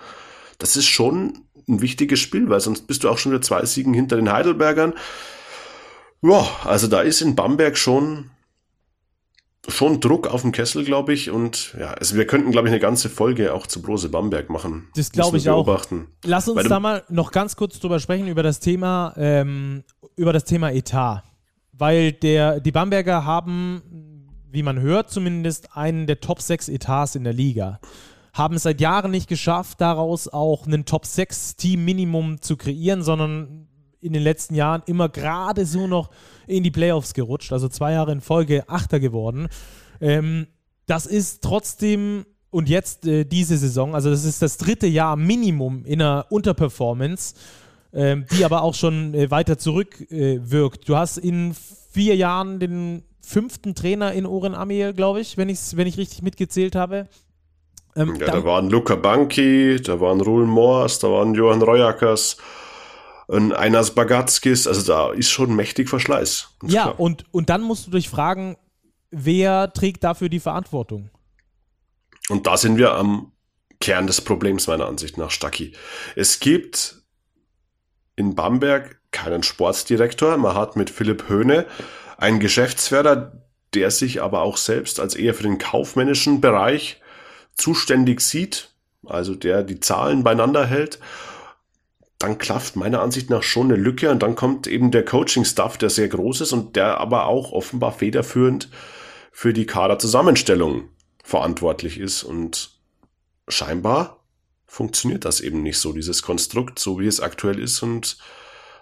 das ist schon ein wichtiges Spiel, weil sonst bist du auch schon wieder zwei Siegen hinter den Heidelbergern. Ja, also da ist in Bamberg schon schon Druck auf dem Kessel, glaube ich. Und ja, also wir könnten, glaube ich, eine ganze Folge auch zu Brose Bamberg machen. Das glaube ich auch. Lass uns da mal noch ganz kurz drüber sprechen, über das Thema, ähm, über das Thema Etat. Weil der, die Bamberger haben, wie man hört, zumindest einen der Top 6 Etats in der Liga. haben es seit Jahren nicht geschafft, daraus auch einen Top-6-Team-Minimum zu kreieren, sondern in den letzten Jahren immer gerade so noch in die Playoffs gerutscht, also zwei Jahre in Folge Achter geworden. Ähm, das ist trotzdem und jetzt äh, diese Saison, also das ist das dritte Jahr Minimum in einer Unterperformance, ähm, die aber auch schon äh, weiter zurückwirkt. Äh, du hast in vier Jahren den fünften Trainer in Oren Amiel, glaube ich, wenn, wenn ich richtig mitgezählt habe. Ähm, ja, da waren Luca Banki, da waren Rul Moors, da waren Johann Royakas, ein Einas Bagatskis, also da ist schon mächtig Verschleiß. Ja, und, und dann musst du dich fragen, wer trägt dafür die Verantwortung? Und da sind wir am Kern des Problems meiner Ansicht nach, Stacki. Es gibt in Bamberg keinen Sportdirektor. Man hat mit Philipp Höhne einen Geschäftsführer, der sich aber auch selbst als eher für den kaufmännischen Bereich zuständig sieht, also der die Zahlen beieinander hält. Dann klafft meiner Ansicht nach schon eine Lücke und dann kommt eben der Coaching-Staff, der sehr groß ist und der aber auch offenbar federführend für die Kaderzusammenstellung verantwortlich ist. Und scheinbar funktioniert das eben nicht so, dieses Konstrukt, so wie es aktuell ist. Und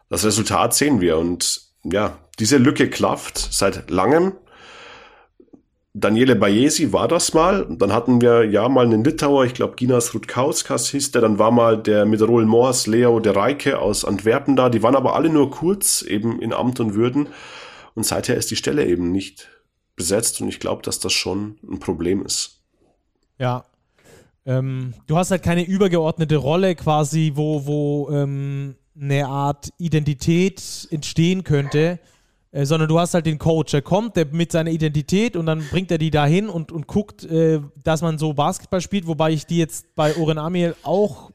das Resultat sehen wir. Und ja, diese Lücke klafft seit langem. Daniele Bajesi war das mal. Dann hatten wir ja mal einen Litauer, ich glaube Ginas Rutkauskas hieß der. Dann war mal der mit Roel Moors Leo de Reike aus Antwerpen da. Die waren aber alle nur kurz eben in Amt und Würden. Und seither ist die Stelle eben nicht besetzt und ich glaube, dass das schon ein Problem ist. Ja. Ähm, du hast halt keine übergeordnete Rolle quasi, wo, wo ähm, eine Art Identität entstehen könnte, äh, sondern du hast halt den Coach, der kommt der mit seiner Identität und dann bringt er die dahin und, und guckt, äh, dass man so Basketball spielt, wobei ich die jetzt bei Oren Amiel auch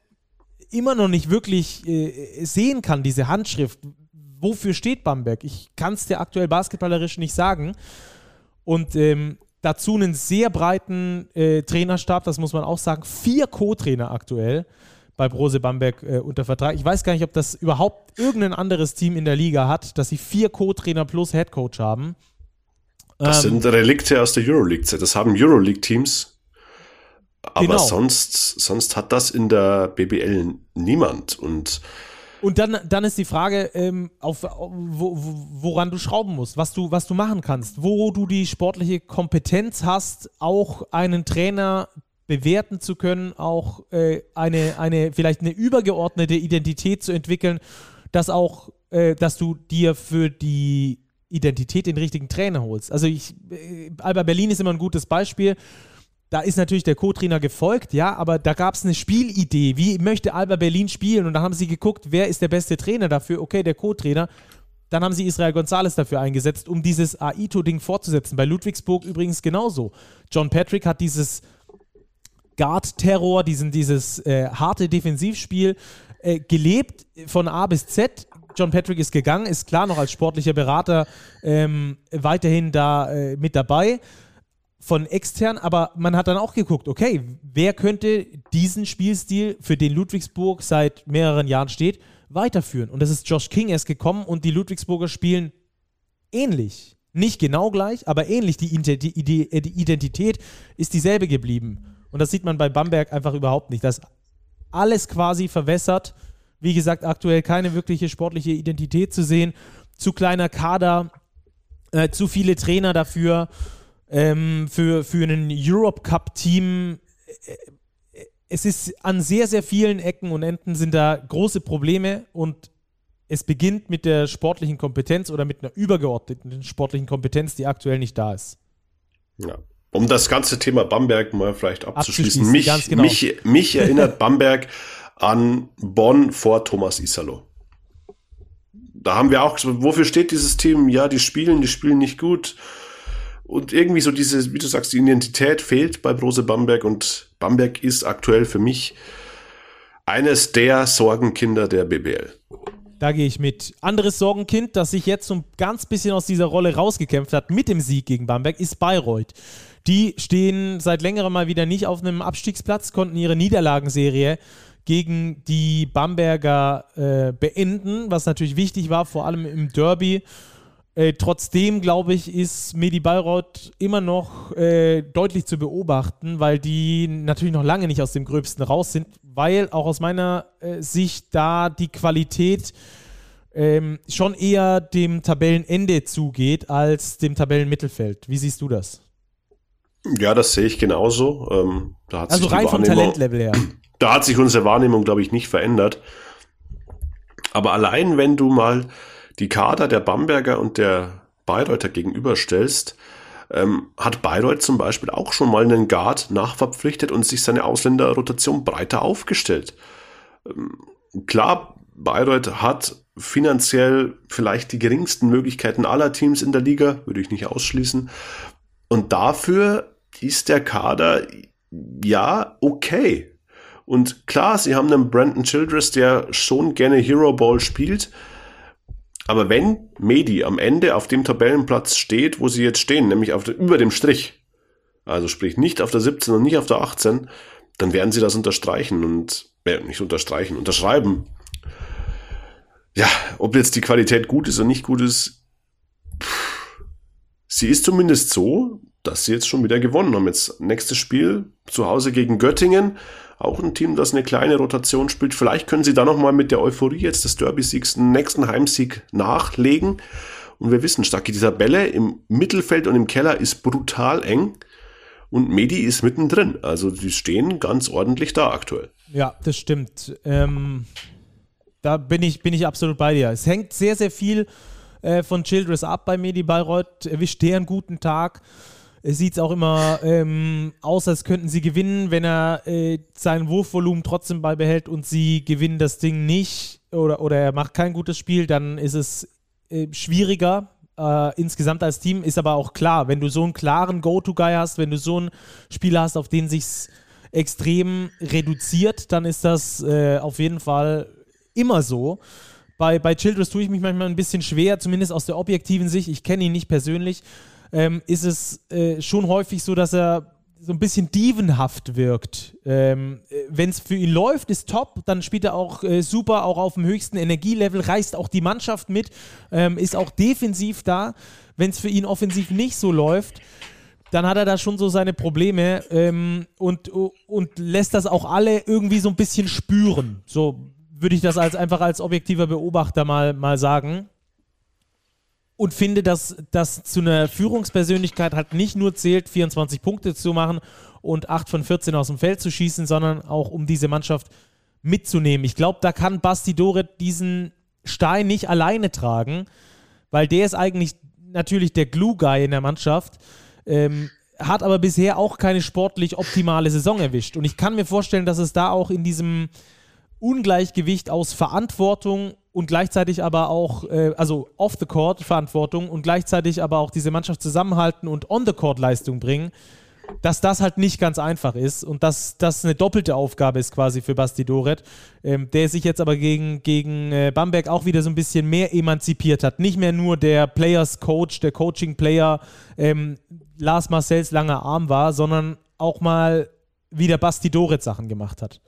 immer noch nicht wirklich äh, sehen kann, diese Handschrift. Wofür steht Bamberg? Ich kann es dir aktuell basketballerisch nicht sagen. Und ähm, dazu einen sehr breiten äh, Trainerstab, das muss man auch sagen. Vier Co-Trainer aktuell bei Brose Bamberg äh, unter Vertrag. Ich weiß gar nicht, ob das überhaupt irgendein anderes Team in der Liga hat, dass sie vier Co-Trainer plus Headcoach haben. Das ähm, sind Relikte aus der Euroleague. Das haben Euroleague-Teams. Aber genau. sonst, sonst hat das in der BBL niemand. Und und dann, dann ist die Frage, ähm, auf, wo, woran du schrauben musst, was du, was du machen kannst, wo du die sportliche Kompetenz hast, auch einen Trainer bewerten zu können, auch äh, eine, eine, vielleicht eine übergeordnete Identität zu entwickeln, dass auch, äh, dass du dir für die Identität den richtigen Trainer holst. Also ich, äh, Alba Berlin ist immer ein gutes Beispiel da ist natürlich der Co-Trainer gefolgt, ja, aber da gab es eine Spielidee. Wie möchte Alba Berlin spielen? Und da haben sie geguckt, wer ist der beste Trainer dafür? Okay, der Co-Trainer. Dann haben sie Israel Gonzalez dafür eingesetzt, um dieses Aito-Ding fortzusetzen. Bei Ludwigsburg übrigens genauso. John Patrick hat dieses Guard-Terror, dieses äh, harte Defensivspiel äh, gelebt von A bis Z. John Patrick ist gegangen, ist klar noch als sportlicher Berater ähm, weiterhin da äh, mit dabei von extern, aber man hat dann auch geguckt, okay, wer könnte diesen Spielstil, für den Ludwigsburg seit mehreren Jahren steht, weiterführen? Und das ist Josh King erst gekommen und die Ludwigsburger spielen ähnlich. Nicht genau gleich, aber ähnlich. Die, Identität ist dieselbe geblieben. Und das sieht man bei Bamberg einfach überhaupt nicht. Das alles quasi verwässert. Wie gesagt, aktuell keine wirkliche sportliche Identität zu sehen. Zu kleiner Kader, äh, zu viele Trainer dafür ähm, für, für ein Europe Cup-Team. Äh, es ist an sehr, sehr vielen Ecken und Enden sind da große Probleme und es beginnt mit der sportlichen Kompetenz oder mit einer übergeordneten sportlichen Kompetenz, die aktuell nicht da ist. Ja. Um das ganze Thema Bamberg mal vielleicht abzuschließen. Mich, genau. mich, mich erinnert Bamberg an Bonn vor Thomas Isalo. Da haben wir auch, wofür steht dieses Team? Ja, die spielen, die spielen nicht gut. Und irgendwie so diese, wie du sagst, die Identität fehlt bei Brose Bamberg und Bamberg ist aktuell für mich eines der Sorgenkinder der BBL. Da gehe ich mit. Anderes Sorgenkind, das sich jetzt so ein ganz bisschen aus dieser Rolle rausgekämpft hat mit dem Sieg gegen Bamberg, ist Bayreuth. Die stehen seit längerem mal wieder nicht auf einem Abstiegsplatz, konnten ihre Niederlagenserie gegen die Bamberger äh, beenden, was natürlich wichtig war, vor allem im Derby. Äh, trotzdem, glaube ich, ist Medi Bayreuth immer noch äh, deutlich zu beobachten, weil die natürlich noch lange nicht aus dem Gröbsten raus sind, weil auch aus meiner äh, Sicht da die Qualität ähm, schon eher dem Tabellenende zugeht als dem Tabellenmittelfeld. Wie siehst du das? Ja, das sehe ich genauso. Ähm, also rein vom Talentlevel her. Da hat sich unsere Wahrnehmung, glaube ich, nicht verändert. Aber allein, wenn du mal die Kader der Bamberger und der Bayreuther gegenüberstellst, ähm, hat Bayreuth zum Beispiel auch schon mal einen Guard nachverpflichtet und sich seine Ausländerrotation breiter aufgestellt. Ähm, klar, Bayreuth hat finanziell vielleicht die geringsten Möglichkeiten aller Teams in der Liga, würde ich nicht ausschließen. Und dafür ist der Kader ja okay. Und klar, sie haben einen Brandon Childress, der schon gerne Hero Ball spielt, aber wenn Medi am Ende auf dem Tabellenplatz steht, wo sie jetzt stehen, nämlich auf der, über dem Strich, also sprich nicht auf der 17 und nicht auf der 18, dann werden sie das unterstreichen und äh, nicht unterstreichen, unterschreiben. Ja, ob jetzt die Qualität gut ist oder nicht gut ist, pff, sie ist zumindest so, dass sie jetzt schon wieder gewonnen haben. Jetzt nächstes Spiel zu Hause gegen Göttingen auch ein Team, das eine kleine Rotation spielt. Vielleicht können sie da nochmal mit der Euphorie jetzt des Derby-Siegs einen nächsten Heimsieg nachlegen. Und wir wissen, Stacki, die Tabelle im Mittelfeld und im Keller ist brutal eng. Und Medi ist mittendrin. Also die stehen ganz ordentlich da aktuell. Ja, das stimmt. Ähm, da bin ich, bin ich absolut bei dir. Es hängt sehr, sehr viel äh, von Childress ab bei Medi Bayreuth. Erwischt der einen guten Tag sieht es auch immer ähm, aus, als könnten sie gewinnen, wenn er äh, sein Wurfvolumen trotzdem beibehält und sie gewinnen das Ding nicht oder, oder er macht kein gutes Spiel, dann ist es äh, schwieriger. Äh, insgesamt als Team ist aber auch klar, wenn du so einen klaren Go-To-Guy hast, wenn du so einen Spieler hast, auf den sich extrem reduziert, dann ist das äh, auf jeden Fall immer so. Bei, bei Childress tue ich mich manchmal ein bisschen schwer, zumindest aus der objektiven Sicht. Ich kenne ihn nicht persönlich ähm, ist es äh, schon häufig so, dass er so ein bisschen dievenhaft wirkt. Ähm, Wenn es für ihn läuft, ist top, dann spielt er auch äh, super, auch auf dem höchsten Energielevel, reißt auch die Mannschaft mit, ähm, ist auch defensiv da. Wenn es für ihn offensiv nicht so läuft, dann hat er da schon so seine Probleme ähm, und, und lässt das auch alle irgendwie so ein bisschen spüren. So würde ich das als einfach als objektiver Beobachter mal, mal sagen und finde, dass das zu einer Führungspersönlichkeit halt nicht nur zählt, 24 Punkte zu machen und 8 von 14 aus dem Feld zu schießen, sondern auch um diese Mannschaft mitzunehmen. Ich glaube, da kann Basti Doret diesen Stein nicht alleine tragen, weil der ist eigentlich natürlich der Glue-Guy in der Mannschaft, ähm, hat aber bisher auch keine sportlich optimale Saison erwischt. Und ich kann mir vorstellen, dass es da auch in diesem Ungleichgewicht aus Verantwortung und gleichzeitig aber auch, äh, also off the court Verantwortung und gleichzeitig aber auch diese Mannschaft zusammenhalten und on the court Leistung bringen, dass das halt nicht ganz einfach ist und dass das eine doppelte Aufgabe ist quasi für Basti Doret, ähm, der sich jetzt aber gegen, gegen äh, Bamberg auch wieder so ein bisschen mehr emanzipiert hat. Nicht mehr nur der Players Coach, der Coaching Player ähm, Lars Marcells langer Arm war, sondern auch mal wieder Basti Doret Sachen gemacht hat.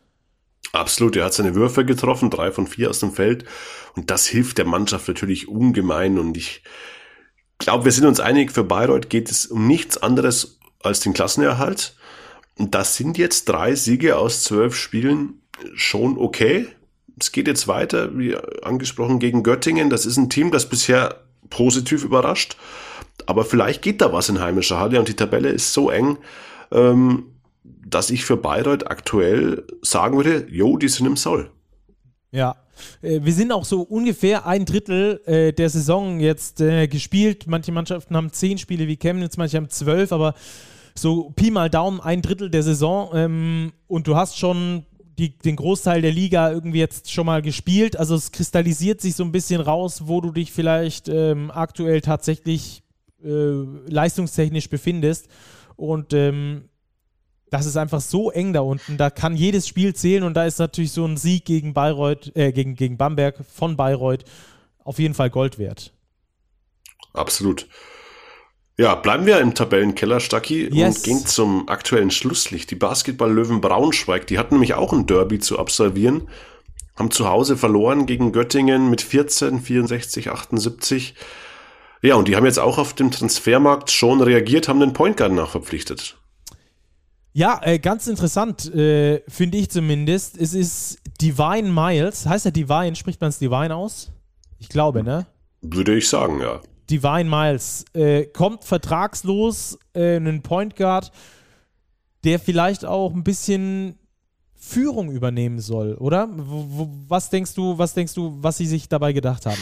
Absolut, er hat seine Würfe getroffen, drei von vier aus dem Feld. Und das hilft der Mannschaft natürlich ungemein. Und ich glaube, wir sind uns einig, für Bayreuth geht es um nichts anderes als den Klassenerhalt. Und das sind jetzt drei Siege aus zwölf Spielen schon okay. Es geht jetzt weiter, wie angesprochen, gegen Göttingen. Das ist ein Team, das bisher positiv überrascht. Aber vielleicht geht da was in heimischer Halle und die Tabelle ist so eng. Ähm, dass ich für Bayreuth aktuell sagen würde, jo, die sind im Soll. Ja, äh, wir sind auch so ungefähr ein Drittel äh, der Saison jetzt äh, gespielt. Manche Mannschaften haben zehn Spiele wie Chemnitz, manche haben zwölf, aber so Pi mal Daumen ein Drittel der Saison ähm, und du hast schon die, den Großteil der Liga irgendwie jetzt schon mal gespielt. Also es kristallisiert sich so ein bisschen raus, wo du dich vielleicht ähm, aktuell tatsächlich leistungstechnisch befindest. Und ähm, das ist einfach so eng da unten. Da kann jedes Spiel zählen und da ist natürlich so ein Sieg gegen Bayreuth, äh, gegen, gegen Bamberg von Bayreuth auf jeden Fall Gold wert. Absolut. Ja, bleiben wir im Tabellenkeller, Stacki, yes. und gehen zum aktuellen Schlusslicht. Die Basketball-Löwen Braunschweig, die hatten nämlich auch ein Derby zu absolvieren, haben zu Hause verloren gegen Göttingen mit 14, 64, 78. Ja, und die haben jetzt auch auf dem Transfermarkt schon reagiert, haben den Point Guard nachverpflichtet. Ja, äh, ganz interessant, äh, finde ich zumindest. Es ist Divine Miles. Heißt er Divine? Spricht man es Divine aus? Ich glaube, ne? Würde ich sagen, ja. Divine Miles äh, kommt vertragslos, äh, einen Point Guard, der vielleicht auch ein bisschen Führung übernehmen soll, oder? W was denkst du, was denkst du, was sie sich dabei gedacht haben?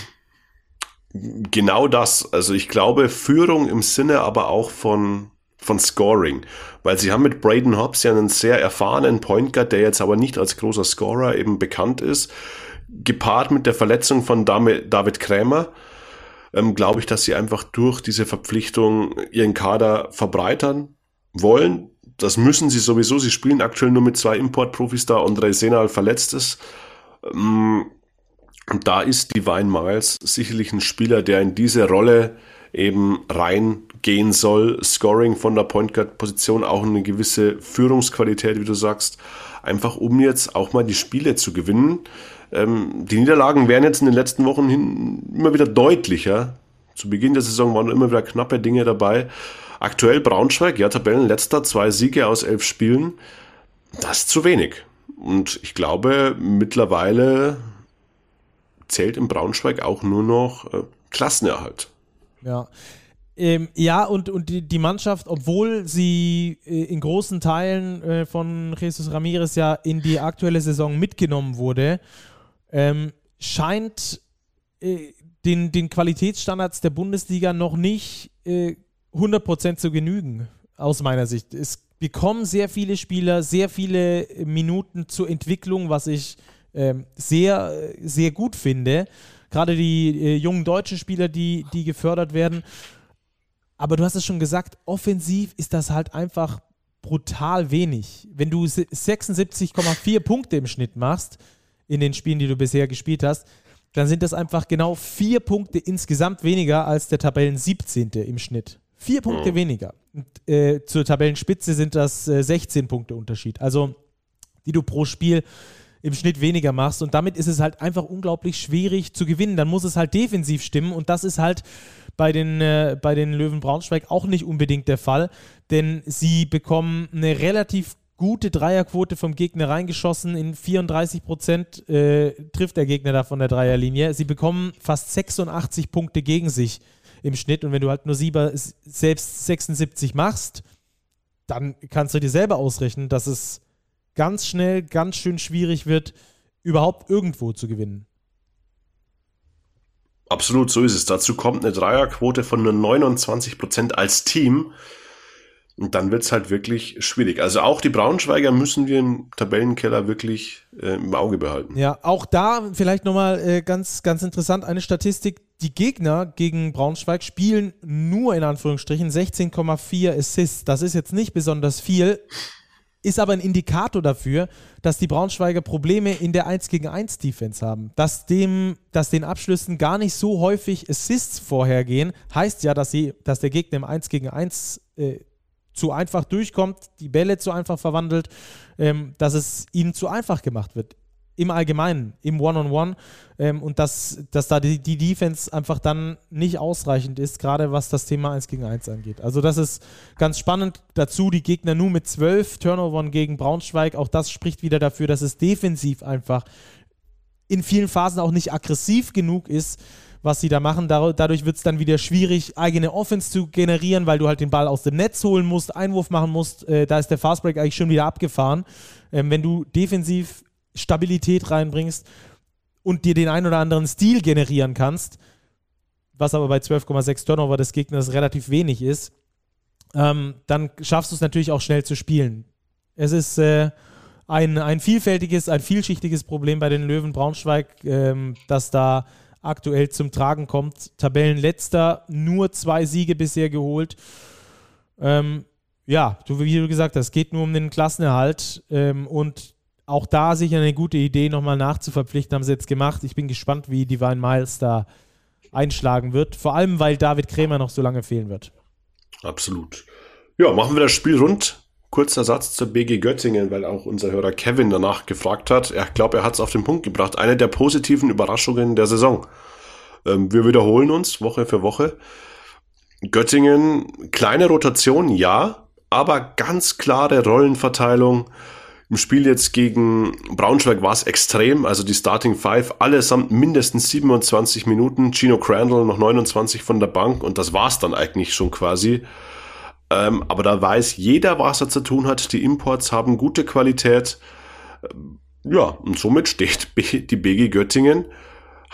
Genau das. Also ich glaube, Führung im Sinne aber auch von von Scoring, weil sie haben mit Braden Hobbs ja einen sehr erfahrenen Point Guard, der jetzt aber nicht als großer Scorer eben bekannt ist, gepaart mit der Verletzung von David Krämer, ähm, glaube ich, dass sie einfach durch diese Verpflichtung ihren Kader verbreitern wollen. Das müssen sie sowieso. Sie spielen aktuell nur mit zwei Importprofis da. Andrei Senal verletzt ist. Ähm, und da ist Divine Miles sicherlich ein Spieler, der in diese Rolle eben reingehen soll. Scoring von der Point Guard Position, auch eine gewisse Führungsqualität, wie du sagst, einfach um jetzt auch mal die Spiele zu gewinnen. Ähm, die Niederlagen werden jetzt in den letzten Wochen hin immer wieder deutlicher. Zu Beginn der Saison waren immer wieder knappe Dinge dabei. Aktuell Braunschweig, ja, Tabellenletzter, zwei Siege aus elf Spielen. Das ist zu wenig. Und ich glaube, mittlerweile zählt in Braunschweig auch nur noch äh, Klassenerhalt. Ja. Ähm, ja, und, und die, die Mannschaft, obwohl sie äh, in großen Teilen äh, von Jesus Ramirez ja in die aktuelle Saison mitgenommen wurde, ähm, scheint äh, den, den Qualitätsstandards der Bundesliga noch nicht äh, 100% zu genügen, aus meiner Sicht. Es bekommen sehr viele Spieler sehr viele Minuten zur Entwicklung, was ich ähm, sehr, sehr gut finde gerade die äh, jungen deutschen Spieler, die, die gefördert werden. Aber du hast es schon gesagt, offensiv ist das halt einfach brutal wenig. Wenn du 76,4 Punkte im Schnitt machst in den Spielen, die du bisher gespielt hast, dann sind das einfach genau vier Punkte insgesamt weniger als der Tabellen 17. im Schnitt. Vier Punkte weniger. Und, äh, zur Tabellenspitze sind das äh, 16 Punkte Unterschied. Also, die du pro Spiel im Schnitt weniger machst. Und damit ist es halt einfach unglaublich schwierig zu gewinnen. Dann muss es halt defensiv stimmen. Und das ist halt bei den, äh, bei den Löwen Braunschweig auch nicht unbedingt der Fall. Denn sie bekommen eine relativ gute Dreierquote vom Gegner reingeschossen. In 34 Prozent äh, trifft der Gegner da von der Dreierlinie. Sie bekommen fast 86 Punkte gegen sich im Schnitt. Und wenn du halt nur Sieber selbst 76 machst, dann kannst du dir selber ausrechnen, dass es ganz schnell ganz schön schwierig wird, überhaupt irgendwo zu gewinnen. Absolut, so ist es. Dazu kommt eine Dreierquote von nur 29 Prozent als Team. Und dann wird es halt wirklich schwierig. Also auch die Braunschweiger müssen wir im Tabellenkeller wirklich äh, im Auge behalten. Ja, auch da vielleicht nochmal äh, ganz, ganz interessant eine Statistik. Die Gegner gegen Braunschweig spielen nur in Anführungsstrichen 16,4 Assists. Das ist jetzt nicht besonders viel ist aber ein Indikator dafür, dass die Braunschweiger Probleme in der 1 gegen 1 Defense haben. Dass, dem, dass den Abschlüssen gar nicht so häufig Assists vorhergehen, heißt ja, dass, sie, dass der Gegner im 1 gegen 1 äh, zu einfach durchkommt, die Bälle zu einfach verwandelt, ähm, dass es ihnen zu einfach gemacht wird im Allgemeinen, im One-on-One. -on -One, ähm, und dass, dass da die, die Defense einfach dann nicht ausreichend ist, gerade was das Thema 1 gegen 1 angeht. Also das ist ganz spannend. Dazu die Gegner nur mit 12 Turnovern gegen Braunschweig. Auch das spricht wieder dafür, dass es defensiv einfach in vielen Phasen auch nicht aggressiv genug ist, was sie da machen. Dadurch wird es dann wieder schwierig, eigene Offense zu generieren, weil du halt den Ball aus dem Netz holen musst, Einwurf machen musst. Äh, da ist der Fastbreak eigentlich schon wieder abgefahren. Ähm, wenn du defensiv Stabilität reinbringst und dir den ein oder anderen Stil generieren kannst, was aber bei 12,6 Turnover des Gegners relativ wenig ist, ähm, dann schaffst du es natürlich auch schnell zu spielen. Es ist äh, ein, ein vielfältiges, ein vielschichtiges Problem bei den Löwen Braunschweig, ähm, das da aktuell zum Tragen kommt. Tabellenletzter, nur zwei Siege bisher geholt. Ähm, ja, du, wie du gesagt hast, es geht nur um den Klassenerhalt ähm, und auch da sicher eine gute Idee, nochmal nachzuverpflichten, haben sie jetzt gemacht. Ich bin gespannt, wie Divine Miles da einschlagen wird. Vor allem, weil David Krämer noch so lange fehlen wird. Absolut. Ja, machen wir das Spiel rund. Kurzer Satz zur BG Göttingen, weil auch unser Hörer Kevin danach gefragt hat. Ich glaube, er hat es auf den Punkt gebracht. Eine der positiven Überraschungen der Saison. Ähm, wir wiederholen uns Woche für Woche. Göttingen, kleine Rotation, ja, aber ganz klare Rollenverteilung. Im Spiel jetzt gegen Braunschweig war es extrem, also die Starting Five allesamt mindestens 27 Minuten, Gino Crandall noch 29 von der Bank und das war's dann eigentlich schon quasi. Ähm, aber da weiß jeder, was er zu tun hat. Die Imports haben gute Qualität. Ähm, ja, und somit steht die BG Göttingen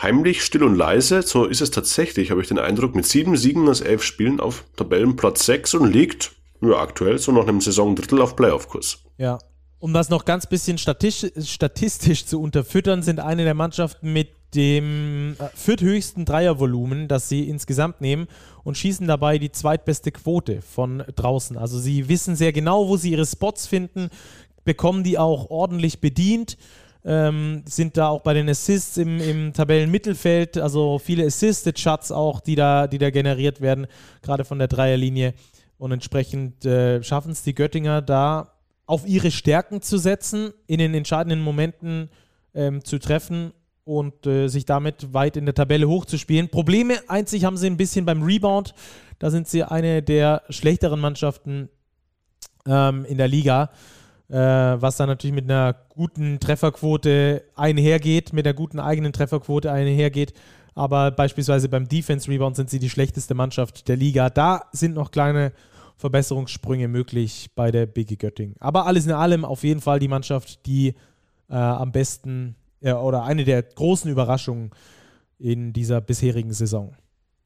heimlich, still und leise. So ist es tatsächlich, habe ich den Eindruck, mit sieben Siegen aus elf Spielen auf Tabellenplatz 6 und liegt ja, aktuell so nach einem Saisondrittel auf Playoff-Kurs. Ja, um das noch ganz bisschen statistisch, statistisch zu unterfüttern, sind eine der Mannschaften mit dem äh, vierthöchsten Dreiervolumen, das sie insgesamt nehmen und schießen dabei die zweitbeste Quote von draußen. Also sie wissen sehr genau, wo sie ihre Spots finden, bekommen die auch ordentlich bedient, ähm, sind da auch bei den Assists im, im Tabellenmittelfeld, also viele Assisted Shots auch, die da, die da generiert werden, gerade von der Dreierlinie. Und entsprechend äh, schaffen es die Göttinger da auf ihre Stärken zu setzen, in den entscheidenden Momenten ähm, zu treffen und äh, sich damit weit in der Tabelle hochzuspielen. Probleme einzig haben sie ein bisschen beim Rebound. Da sind sie eine der schlechteren Mannschaften ähm, in der Liga, äh, was dann natürlich mit einer guten Trefferquote einhergeht, mit einer guten eigenen Trefferquote einhergeht. Aber beispielsweise beim Defense Rebound sind sie die schlechteste Mannschaft der Liga. Da sind noch kleine Verbesserungssprünge möglich bei der BG Göttingen. Aber alles in allem auf jeden Fall die Mannschaft, die äh, am besten äh, oder eine der großen Überraschungen in dieser bisherigen Saison.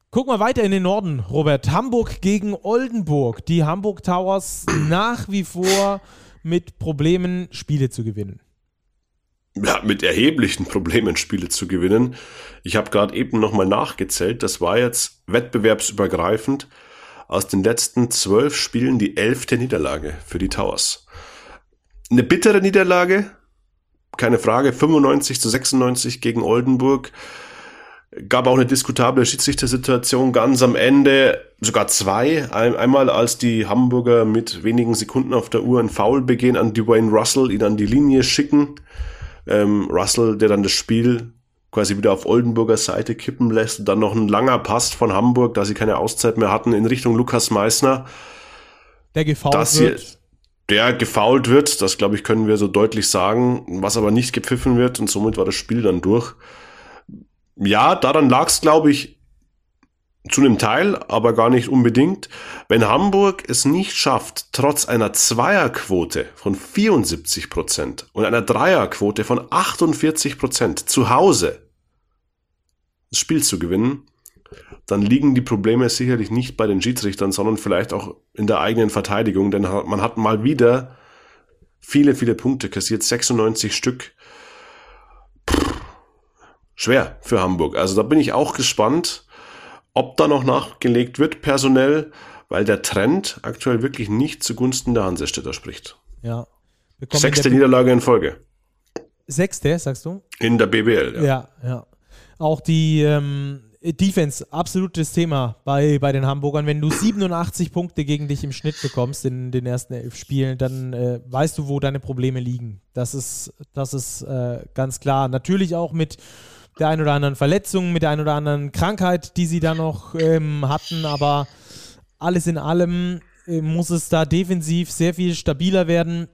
Gucken wir weiter in den Norden, Robert. Hamburg gegen Oldenburg. Die Hamburg Towers nach wie vor mit Problemen, Spiele zu gewinnen. Ja, mit erheblichen Problemen Spiele zu gewinnen. Ich habe gerade eben nochmal nachgezählt. Das war jetzt wettbewerbsübergreifend aus den letzten zwölf Spielen die elfte Niederlage für die Towers. Eine bittere Niederlage, keine Frage, 95 zu 96 gegen Oldenburg. Gab auch eine diskutable Schiedsrichtersituation ganz am Ende, sogar zwei. einmal als die Hamburger mit wenigen Sekunden auf der Uhr einen Foul begehen an Dwayne Russell, ihn an die Linie schicken. Ähm, Russell, der dann das Spiel quasi wieder auf Oldenburger Seite kippen lässt. Und dann noch ein langer Pass von Hamburg, da sie keine Auszeit mehr hatten, in Richtung Lukas Meissner. Der gefault wird. Der gefault wird, das glaube ich, können wir so deutlich sagen, was aber nicht gepfiffen wird und somit war das Spiel dann durch. Ja, daran lag es, glaube ich, zu einem Teil, aber gar nicht unbedingt. Wenn Hamburg es nicht schafft, trotz einer Zweierquote von 74 Prozent und einer Dreierquote von 48 Prozent zu Hause das Spiel zu gewinnen, dann liegen die Probleme sicherlich nicht bei den Schiedsrichtern, sondern vielleicht auch in der eigenen Verteidigung, denn man hat mal wieder viele, viele Punkte kassiert, 96 Stück. Puh, schwer für Hamburg. Also da bin ich auch gespannt ob da noch nachgelegt wird, personell, weil der Trend aktuell wirklich nicht zugunsten der Hansestädter spricht. Ja. Sechste Niederlage in Folge. Sechste, sagst du? In der BBL, ja. Ja, ja. Auch die ähm, Defense, absolutes Thema bei, bei den Hamburgern. Wenn du 87 Punkte gegen dich im Schnitt bekommst in den ersten elf Spielen, dann äh, weißt du, wo deine Probleme liegen. Das ist, das ist äh, ganz klar. Natürlich auch mit der ein oder anderen Verletzung, mit der ein oder anderen Krankheit, die sie da noch ähm, hatten. Aber alles in allem äh, muss es da defensiv sehr viel stabiler werden.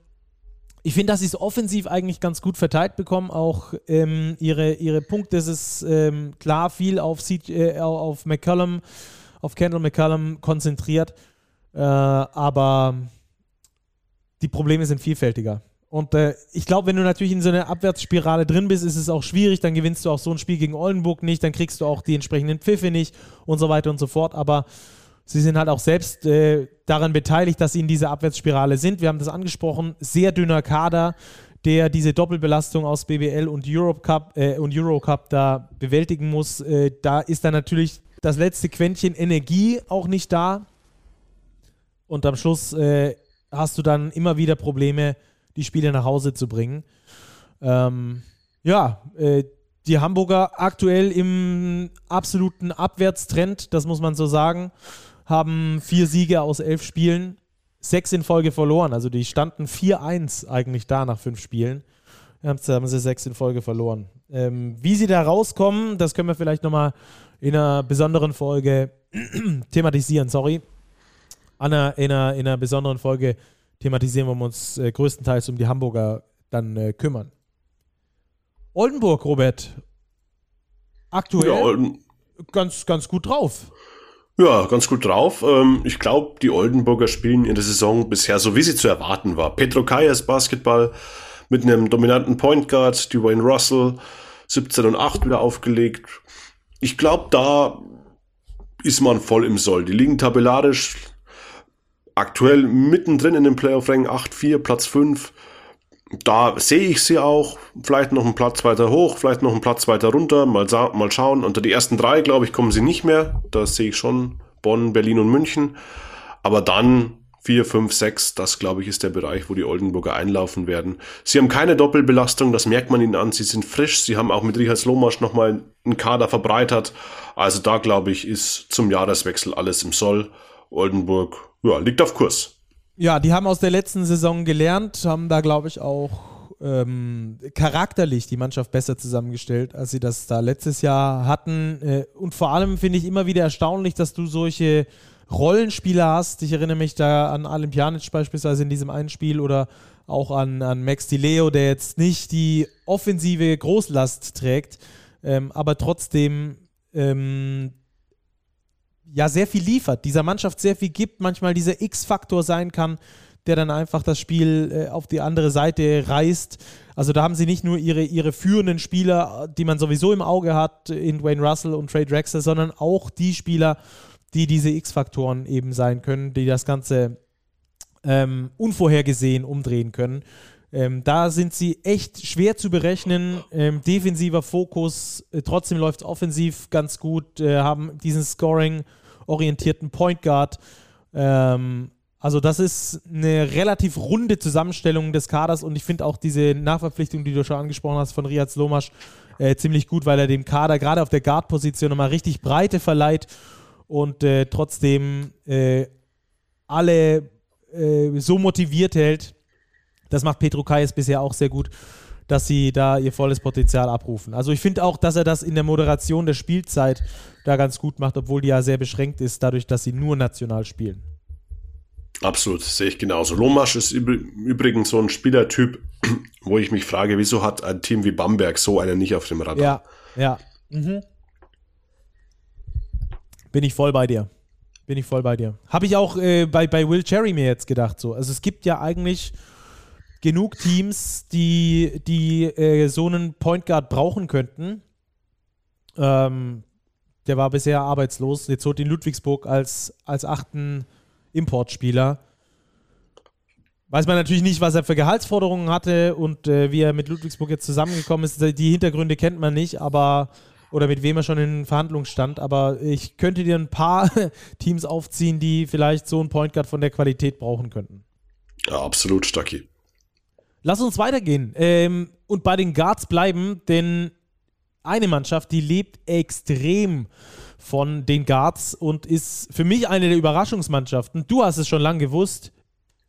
Ich finde, dass sie es offensiv eigentlich ganz gut verteilt bekommen. Auch ähm, ihre, ihre Punkte, es ist ähm, klar viel auf, äh, auf McCallum, auf Kendall McCallum konzentriert. Äh, aber die Probleme sind vielfältiger. Und äh, ich glaube, wenn du natürlich in so einer Abwärtsspirale drin bist, ist es auch schwierig. Dann gewinnst du auch so ein Spiel gegen Oldenburg nicht, dann kriegst du auch die entsprechenden Pfiffe nicht und so weiter und so fort. Aber sie sind halt auch selbst äh, daran beteiligt, dass sie in dieser Abwärtsspirale sind. Wir haben das angesprochen, sehr dünner Kader, der diese Doppelbelastung aus BBL und Eurocup äh, und Eurocup da bewältigen muss. Äh, da ist dann natürlich das letzte Quäntchen Energie auch nicht da. Und am Schluss äh, hast du dann immer wieder Probleme die Spiele nach Hause zu bringen. Ähm, ja, äh, die Hamburger aktuell im absoluten Abwärtstrend, das muss man so sagen, haben vier Siege aus elf Spielen, sechs in Folge verloren. Also die standen 4-1 eigentlich da nach fünf Spielen. Jetzt haben sie sechs in Folge verloren. Ähm, wie sie da rauskommen, das können wir vielleicht nochmal in einer besonderen Folge thematisieren, sorry. An einer, in, einer, in einer besonderen Folge thematisieren wir uns äh, größtenteils um die Hamburger dann äh, kümmern. Oldenburg, Robert. Aktuell ja, ganz, ganz gut drauf. Ja, ganz gut drauf. Ähm, ich glaube, die Oldenburger spielen in der Saison bisher so, wie sie zu erwarten war. Petro Kajas Basketball mit einem dominanten Point Guard, Dwayne Russell, 17 und 8 wieder aufgelegt. Ich glaube, da ist man voll im Soll. Die liegen tabellarisch aktuell mittendrin in den Playoff-Rängen 8-4, Platz 5. Da sehe ich sie auch. Vielleicht noch einen Platz weiter hoch, vielleicht noch einen Platz weiter runter. Mal, mal schauen. Unter die ersten drei, glaube ich, kommen sie nicht mehr. Da sehe ich schon Bonn, Berlin und München. Aber dann 4, 5, 6, das glaube ich ist der Bereich, wo die Oldenburger einlaufen werden. Sie haben keine Doppelbelastung, das merkt man ihnen an. Sie sind frisch, sie haben auch mit Richard Slomasch nochmal einen Kader verbreitert. Also da glaube ich, ist zum Jahreswechsel alles im Soll. Oldenburg, ja, liegt auf Kurs. Ja, die haben aus der letzten Saison gelernt, haben da glaube ich auch ähm, charakterlich die Mannschaft besser zusammengestellt, als sie das da letztes Jahr hatten. Äh, und vor allem finde ich immer wieder erstaunlich, dass du solche Rollenspieler hast. Ich erinnere mich da an Alimpianic beispielsweise in diesem einen Spiel oder auch an, an Max Di Leo, der jetzt nicht die offensive Großlast trägt, ähm, aber trotzdem ähm, ja sehr viel liefert, dieser Mannschaft sehr viel gibt, manchmal dieser X-Faktor sein kann, der dann einfach das Spiel äh, auf die andere Seite reißt. Also da haben sie nicht nur ihre, ihre führenden Spieler, die man sowieso im Auge hat, in Dwayne Russell und Trey Drexler, sondern auch die Spieler, die diese X-Faktoren eben sein können, die das Ganze ähm, unvorhergesehen umdrehen können. Ähm, da sind sie echt schwer zu berechnen. Ähm, defensiver Fokus, äh, trotzdem läuft es offensiv ganz gut, äh, haben diesen Scoring-orientierten Point Guard. Ähm, also, das ist eine relativ runde Zusammenstellung des Kaders und ich finde auch diese Nachverpflichtung, die du schon angesprochen hast, von Riyad Slomasch, äh, ziemlich gut, weil er dem Kader gerade auf der Guard-Position nochmal richtig Breite verleiht und äh, trotzdem äh, alle äh, so motiviert hält. Das macht Petro Kayes bisher auch sehr gut, dass sie da ihr volles Potenzial abrufen. Also ich finde auch, dass er das in der Moderation der Spielzeit da ganz gut macht, obwohl die ja sehr beschränkt ist, dadurch, dass sie nur national spielen. Absolut, sehe ich genauso. Lomasch ist übrigens so ein Spielertyp, wo ich mich frage, wieso hat ein Team wie Bamberg so einen nicht auf dem Radar? Ja, ja. Mhm. Bin ich voll bei dir. Bin ich voll bei dir. Habe ich auch äh, bei, bei Will Cherry mir jetzt gedacht so. Also es gibt ja eigentlich genug Teams, die, die äh, so einen Point Guard brauchen könnten. Ähm, der war bisher arbeitslos. Jetzt holt ihn Ludwigsburg als, als achten Importspieler. Weiß man natürlich nicht, was er für Gehaltsforderungen hatte und äh, wie er mit Ludwigsburg jetzt zusammengekommen ist. Die Hintergründe kennt man nicht, aber oder mit wem er schon in Verhandlungen stand, aber ich könnte dir ein paar Teams aufziehen, die vielleicht so einen Point Guard von der Qualität brauchen könnten. Ja, absolut, Stucky. Lass uns weitergehen ähm, und bei den Guards bleiben, denn eine Mannschaft, die lebt extrem von den Guards und ist für mich eine der Überraschungsmannschaften. Du hast es schon lange gewusst.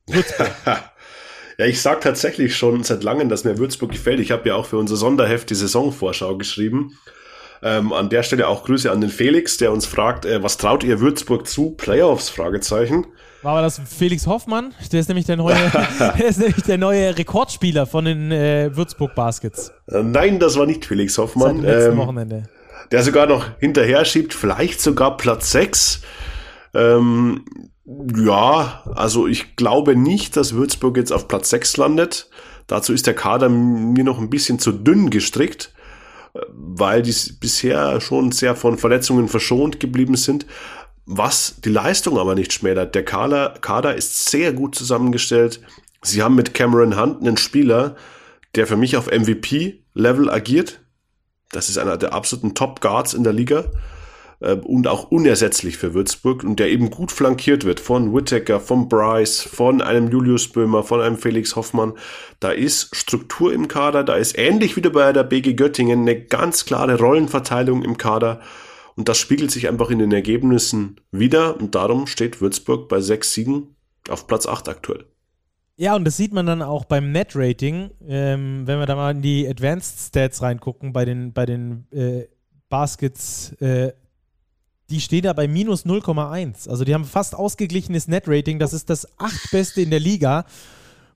ja, ich sage tatsächlich schon seit langem, dass mir Würzburg gefällt. Ich habe ja auch für unser Sonderheft die Saisonvorschau geschrieben. Ähm, an der Stelle auch Grüße an den Felix, der uns fragt, äh, was traut ihr Würzburg zu? Playoffs? Fragezeichen. War aber das Felix Hoffmann? Der ist nämlich der neue, der, ist nämlich der neue Rekordspieler von den äh, Würzburg Baskets. Äh, nein, das war nicht Felix Hoffmann. Seit letzten ähm, Wochenende. Der sogar noch hinterher schiebt, vielleicht sogar Platz 6. Ähm, ja, also ich glaube nicht, dass Würzburg jetzt auf Platz 6 landet. Dazu ist der Kader mir noch ein bisschen zu dünn gestrickt weil die bisher schon sehr von Verletzungen verschont geblieben sind, was die Leistung aber nicht schmälert. Der Kader, Kader ist sehr gut zusammengestellt. Sie haben mit Cameron Hunt einen Spieler, der für mich auf MVP-Level agiert. Das ist einer der absoluten Top-Guards in der Liga. Äh, und auch unersetzlich für Würzburg und der eben gut flankiert wird von Whittaker, von Bryce, von einem Julius Böhmer, von einem Felix Hoffmann. Da ist Struktur im Kader, da ist ähnlich wie bei der BG Göttingen eine ganz klare Rollenverteilung im Kader und das spiegelt sich einfach in den Ergebnissen wieder und darum steht Würzburg bei sechs Siegen auf Platz 8 aktuell. Ja, und das sieht man dann auch beim Net-Rating, ähm, wenn wir da mal in die Advanced Stats reingucken, bei den, bei den äh, Baskets, äh, die stehen da bei minus 0,1. Also die haben fast ausgeglichenes Net-Rating. Das ist das achtbeste in der Liga,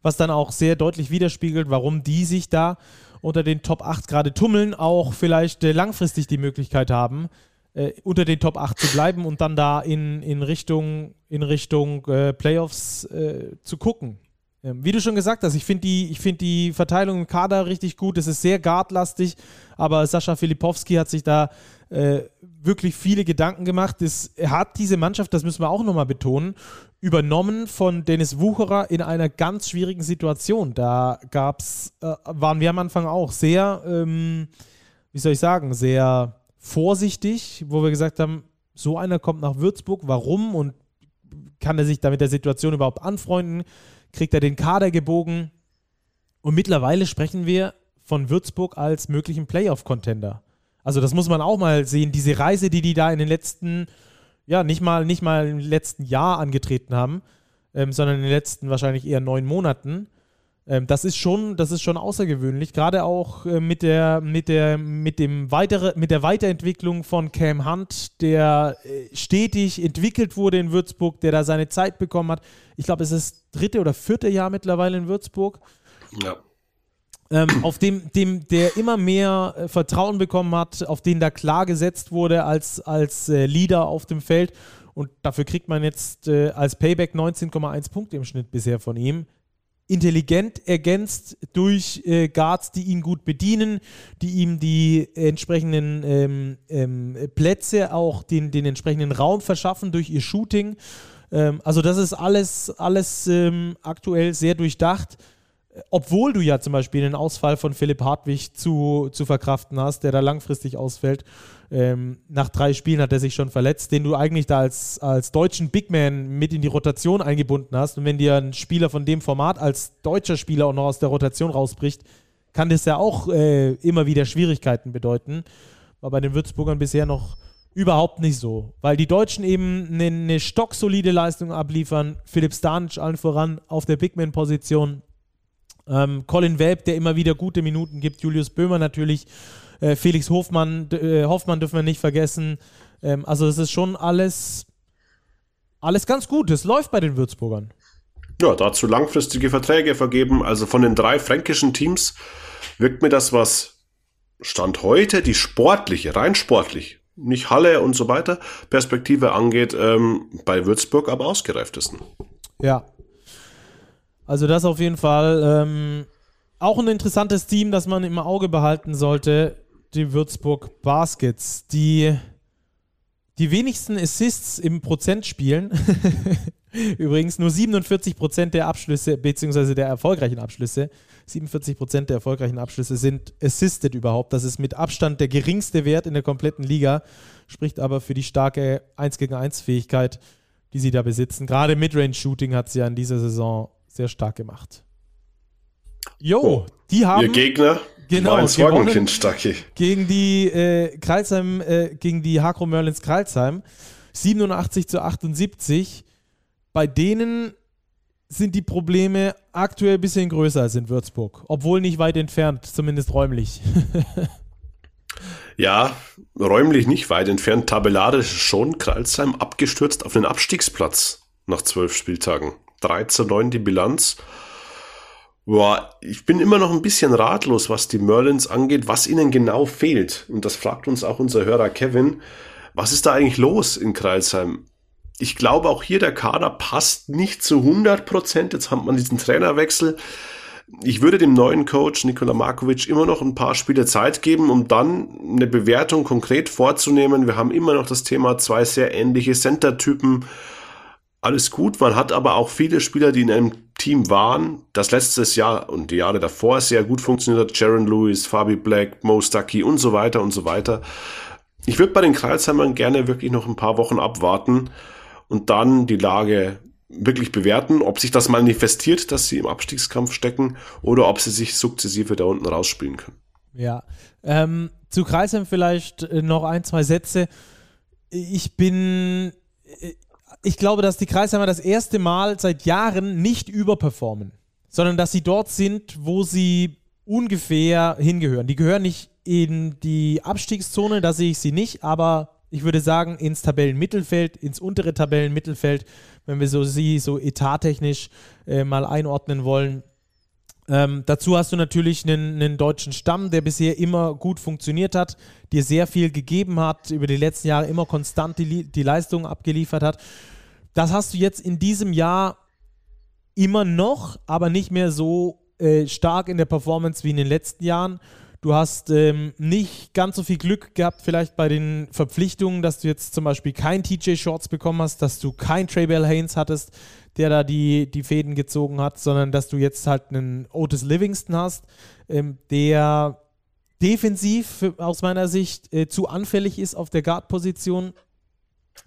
was dann auch sehr deutlich widerspiegelt, warum die sich da unter den Top 8 gerade tummeln, auch vielleicht äh, langfristig die Möglichkeit haben, äh, unter den Top 8 zu bleiben und dann da in, in Richtung, in Richtung äh, Playoffs äh, zu gucken. Ähm, wie du schon gesagt hast, ich finde die, find die Verteilung im Kader richtig gut. Es ist sehr guardlastig, aber Sascha Filipowski hat sich da äh, wirklich viele Gedanken gemacht. Es, hat diese Mannschaft, das müssen wir auch nochmal betonen, übernommen von Dennis Wucherer in einer ganz schwierigen Situation. Da gab's, äh, waren wir am Anfang auch sehr, ähm, wie soll ich sagen, sehr vorsichtig, wo wir gesagt haben, so einer kommt nach Würzburg, warum und kann er sich da mit der Situation überhaupt anfreunden? kriegt er den Kader gebogen. Und mittlerweile sprechen wir von Würzburg als möglichen Playoff-Contender. Also das muss man auch mal sehen, diese Reise, die die da in den letzten, ja, nicht mal, nicht mal im letzten Jahr angetreten haben, ähm, sondern in den letzten wahrscheinlich eher neun Monaten. Ähm, das ist schon, das ist schon außergewöhnlich, gerade auch äh, mit der, mit der, mit dem weitere, mit der Weiterentwicklung von Cam Hunt, der äh, stetig entwickelt wurde in Würzburg, der da seine Zeit bekommen hat. Ich glaube, es ist das dritte oder vierte Jahr mittlerweile in Würzburg. Ja. Ähm, auf dem, dem, der immer mehr äh, Vertrauen bekommen hat, auf den da klar gesetzt wurde als, als äh, Leader auf dem Feld. Und dafür kriegt man jetzt äh, als Payback 19,1 Punkte im Schnitt bisher von ihm intelligent ergänzt durch äh, Guards, die ihn gut bedienen, die ihm die entsprechenden ähm, ähm, Plätze, auch den, den entsprechenden Raum verschaffen durch ihr Shooting. Ähm, also das ist alles, alles ähm, aktuell sehr durchdacht obwohl du ja zum Beispiel den Ausfall von Philipp Hartwig zu, zu verkraften hast, der da langfristig ausfällt. Ähm, nach drei Spielen hat er sich schon verletzt, den du eigentlich da als, als deutschen Big Man mit in die Rotation eingebunden hast. Und wenn dir ein Spieler von dem Format als deutscher Spieler auch noch aus der Rotation rausbricht, kann das ja auch äh, immer wieder Schwierigkeiten bedeuten. War bei den Würzburgern bisher noch überhaupt nicht so, weil die Deutschen eben eine, eine stocksolide Leistung abliefern. Philipp Stanic allen voran auf der Big Man-Position ähm, Colin Welp, der immer wieder gute Minuten gibt, Julius Böhmer natürlich, äh, Felix Hofmann, äh, Hoffmann dürfen wir nicht vergessen. Ähm, also es ist schon alles, alles ganz gut. Es läuft bei den Würzburgern. Ja, dazu langfristige Verträge vergeben. Also von den drei fränkischen Teams wirkt mir das, was Stand heute die sportliche, rein sportlich, nicht Halle und so weiter, Perspektive angeht, ähm, bei Würzburg aber ausgereiftesten. Ja, also das auf jeden Fall ähm, auch ein interessantes Team, das man im Auge behalten sollte, die Würzburg Baskets, die die wenigsten Assists im Prozent spielen. Übrigens nur 47 Prozent der Abschlüsse, beziehungsweise der erfolgreichen Abschlüsse, 47 Prozent der erfolgreichen Abschlüsse sind assisted überhaupt. Das ist mit Abstand der geringste Wert in der kompletten Liga, spricht aber für die starke 1 gegen 1 Fähigkeit, die sie da besitzen. Gerade Midrange-Shooting hat sie ja in dieser Saison sehr stark gemacht. Jo, die haben. Ihr Gegner genau, gewonnen gegen die äh, Kreilsheim, äh, gegen die Hakro Merlins Kreilsheim. 87 zu 78. Bei denen sind die Probleme aktuell ein bisschen größer als in Würzburg. Obwohl nicht weit entfernt, zumindest räumlich. ja, räumlich nicht weit entfernt. Tabellarisch schon. Kreilsheim abgestürzt auf den Abstiegsplatz nach zwölf Spieltagen. 3 zu 9 die Bilanz. Boah, ich bin immer noch ein bisschen ratlos, was die Merlins angeht, was ihnen genau fehlt. Und das fragt uns auch unser Hörer Kevin. Was ist da eigentlich los in Kreilsheim? Ich glaube, auch hier der Kader passt nicht zu 100 Prozent. Jetzt hat man diesen Trainerwechsel. Ich würde dem neuen Coach Nikola Markovic immer noch ein paar Spiele Zeit geben, um dann eine Bewertung konkret vorzunehmen. Wir haben immer noch das Thema zwei sehr ähnliche Center-Typen alles gut. Man hat aber auch viele Spieler, die in einem Team waren, das letztes Jahr und die Jahre davor sehr gut funktioniert hat. Jaron Lewis, Fabi Black, Mo Stuckey und so weiter und so weiter. Ich würde bei den Kreisheimern gerne wirklich noch ein paar Wochen abwarten und dann die Lage wirklich bewerten, ob sich das manifestiert, dass sie im Abstiegskampf stecken oder ob sie sich sukzessive da unten rausspielen können. Ja, ähm, zu Kreisheim vielleicht äh, noch ein, zwei Sätze. Ich bin, äh, ich glaube, dass die Kreisheimer das erste Mal seit Jahren nicht überperformen, sondern dass sie dort sind, wo sie ungefähr hingehören. Die gehören nicht in die Abstiegszone, da sehe ich sie nicht, aber ich würde sagen, ins Tabellenmittelfeld, ins untere Tabellenmittelfeld, wenn wir so sie so etattechnisch äh, mal einordnen wollen. Ähm, dazu hast du natürlich einen, einen, deutschen Stamm, der bisher immer gut funktioniert hat, dir sehr viel gegeben hat, über die letzten Jahre immer konstant die, die Leistung abgeliefert hat. Das hast du jetzt in diesem Jahr immer noch, aber nicht mehr so äh, stark in der Performance wie in den letzten Jahren. Du hast ähm, nicht ganz so viel Glück gehabt, vielleicht bei den Verpflichtungen, dass du jetzt zum Beispiel kein TJ Shorts bekommen hast, dass du kein Trey Bell Haynes hattest, der da die, die Fäden gezogen hat, sondern dass du jetzt halt einen Otis Livingston hast, ähm, der defensiv aus meiner Sicht äh, zu anfällig ist auf der Guard-Position.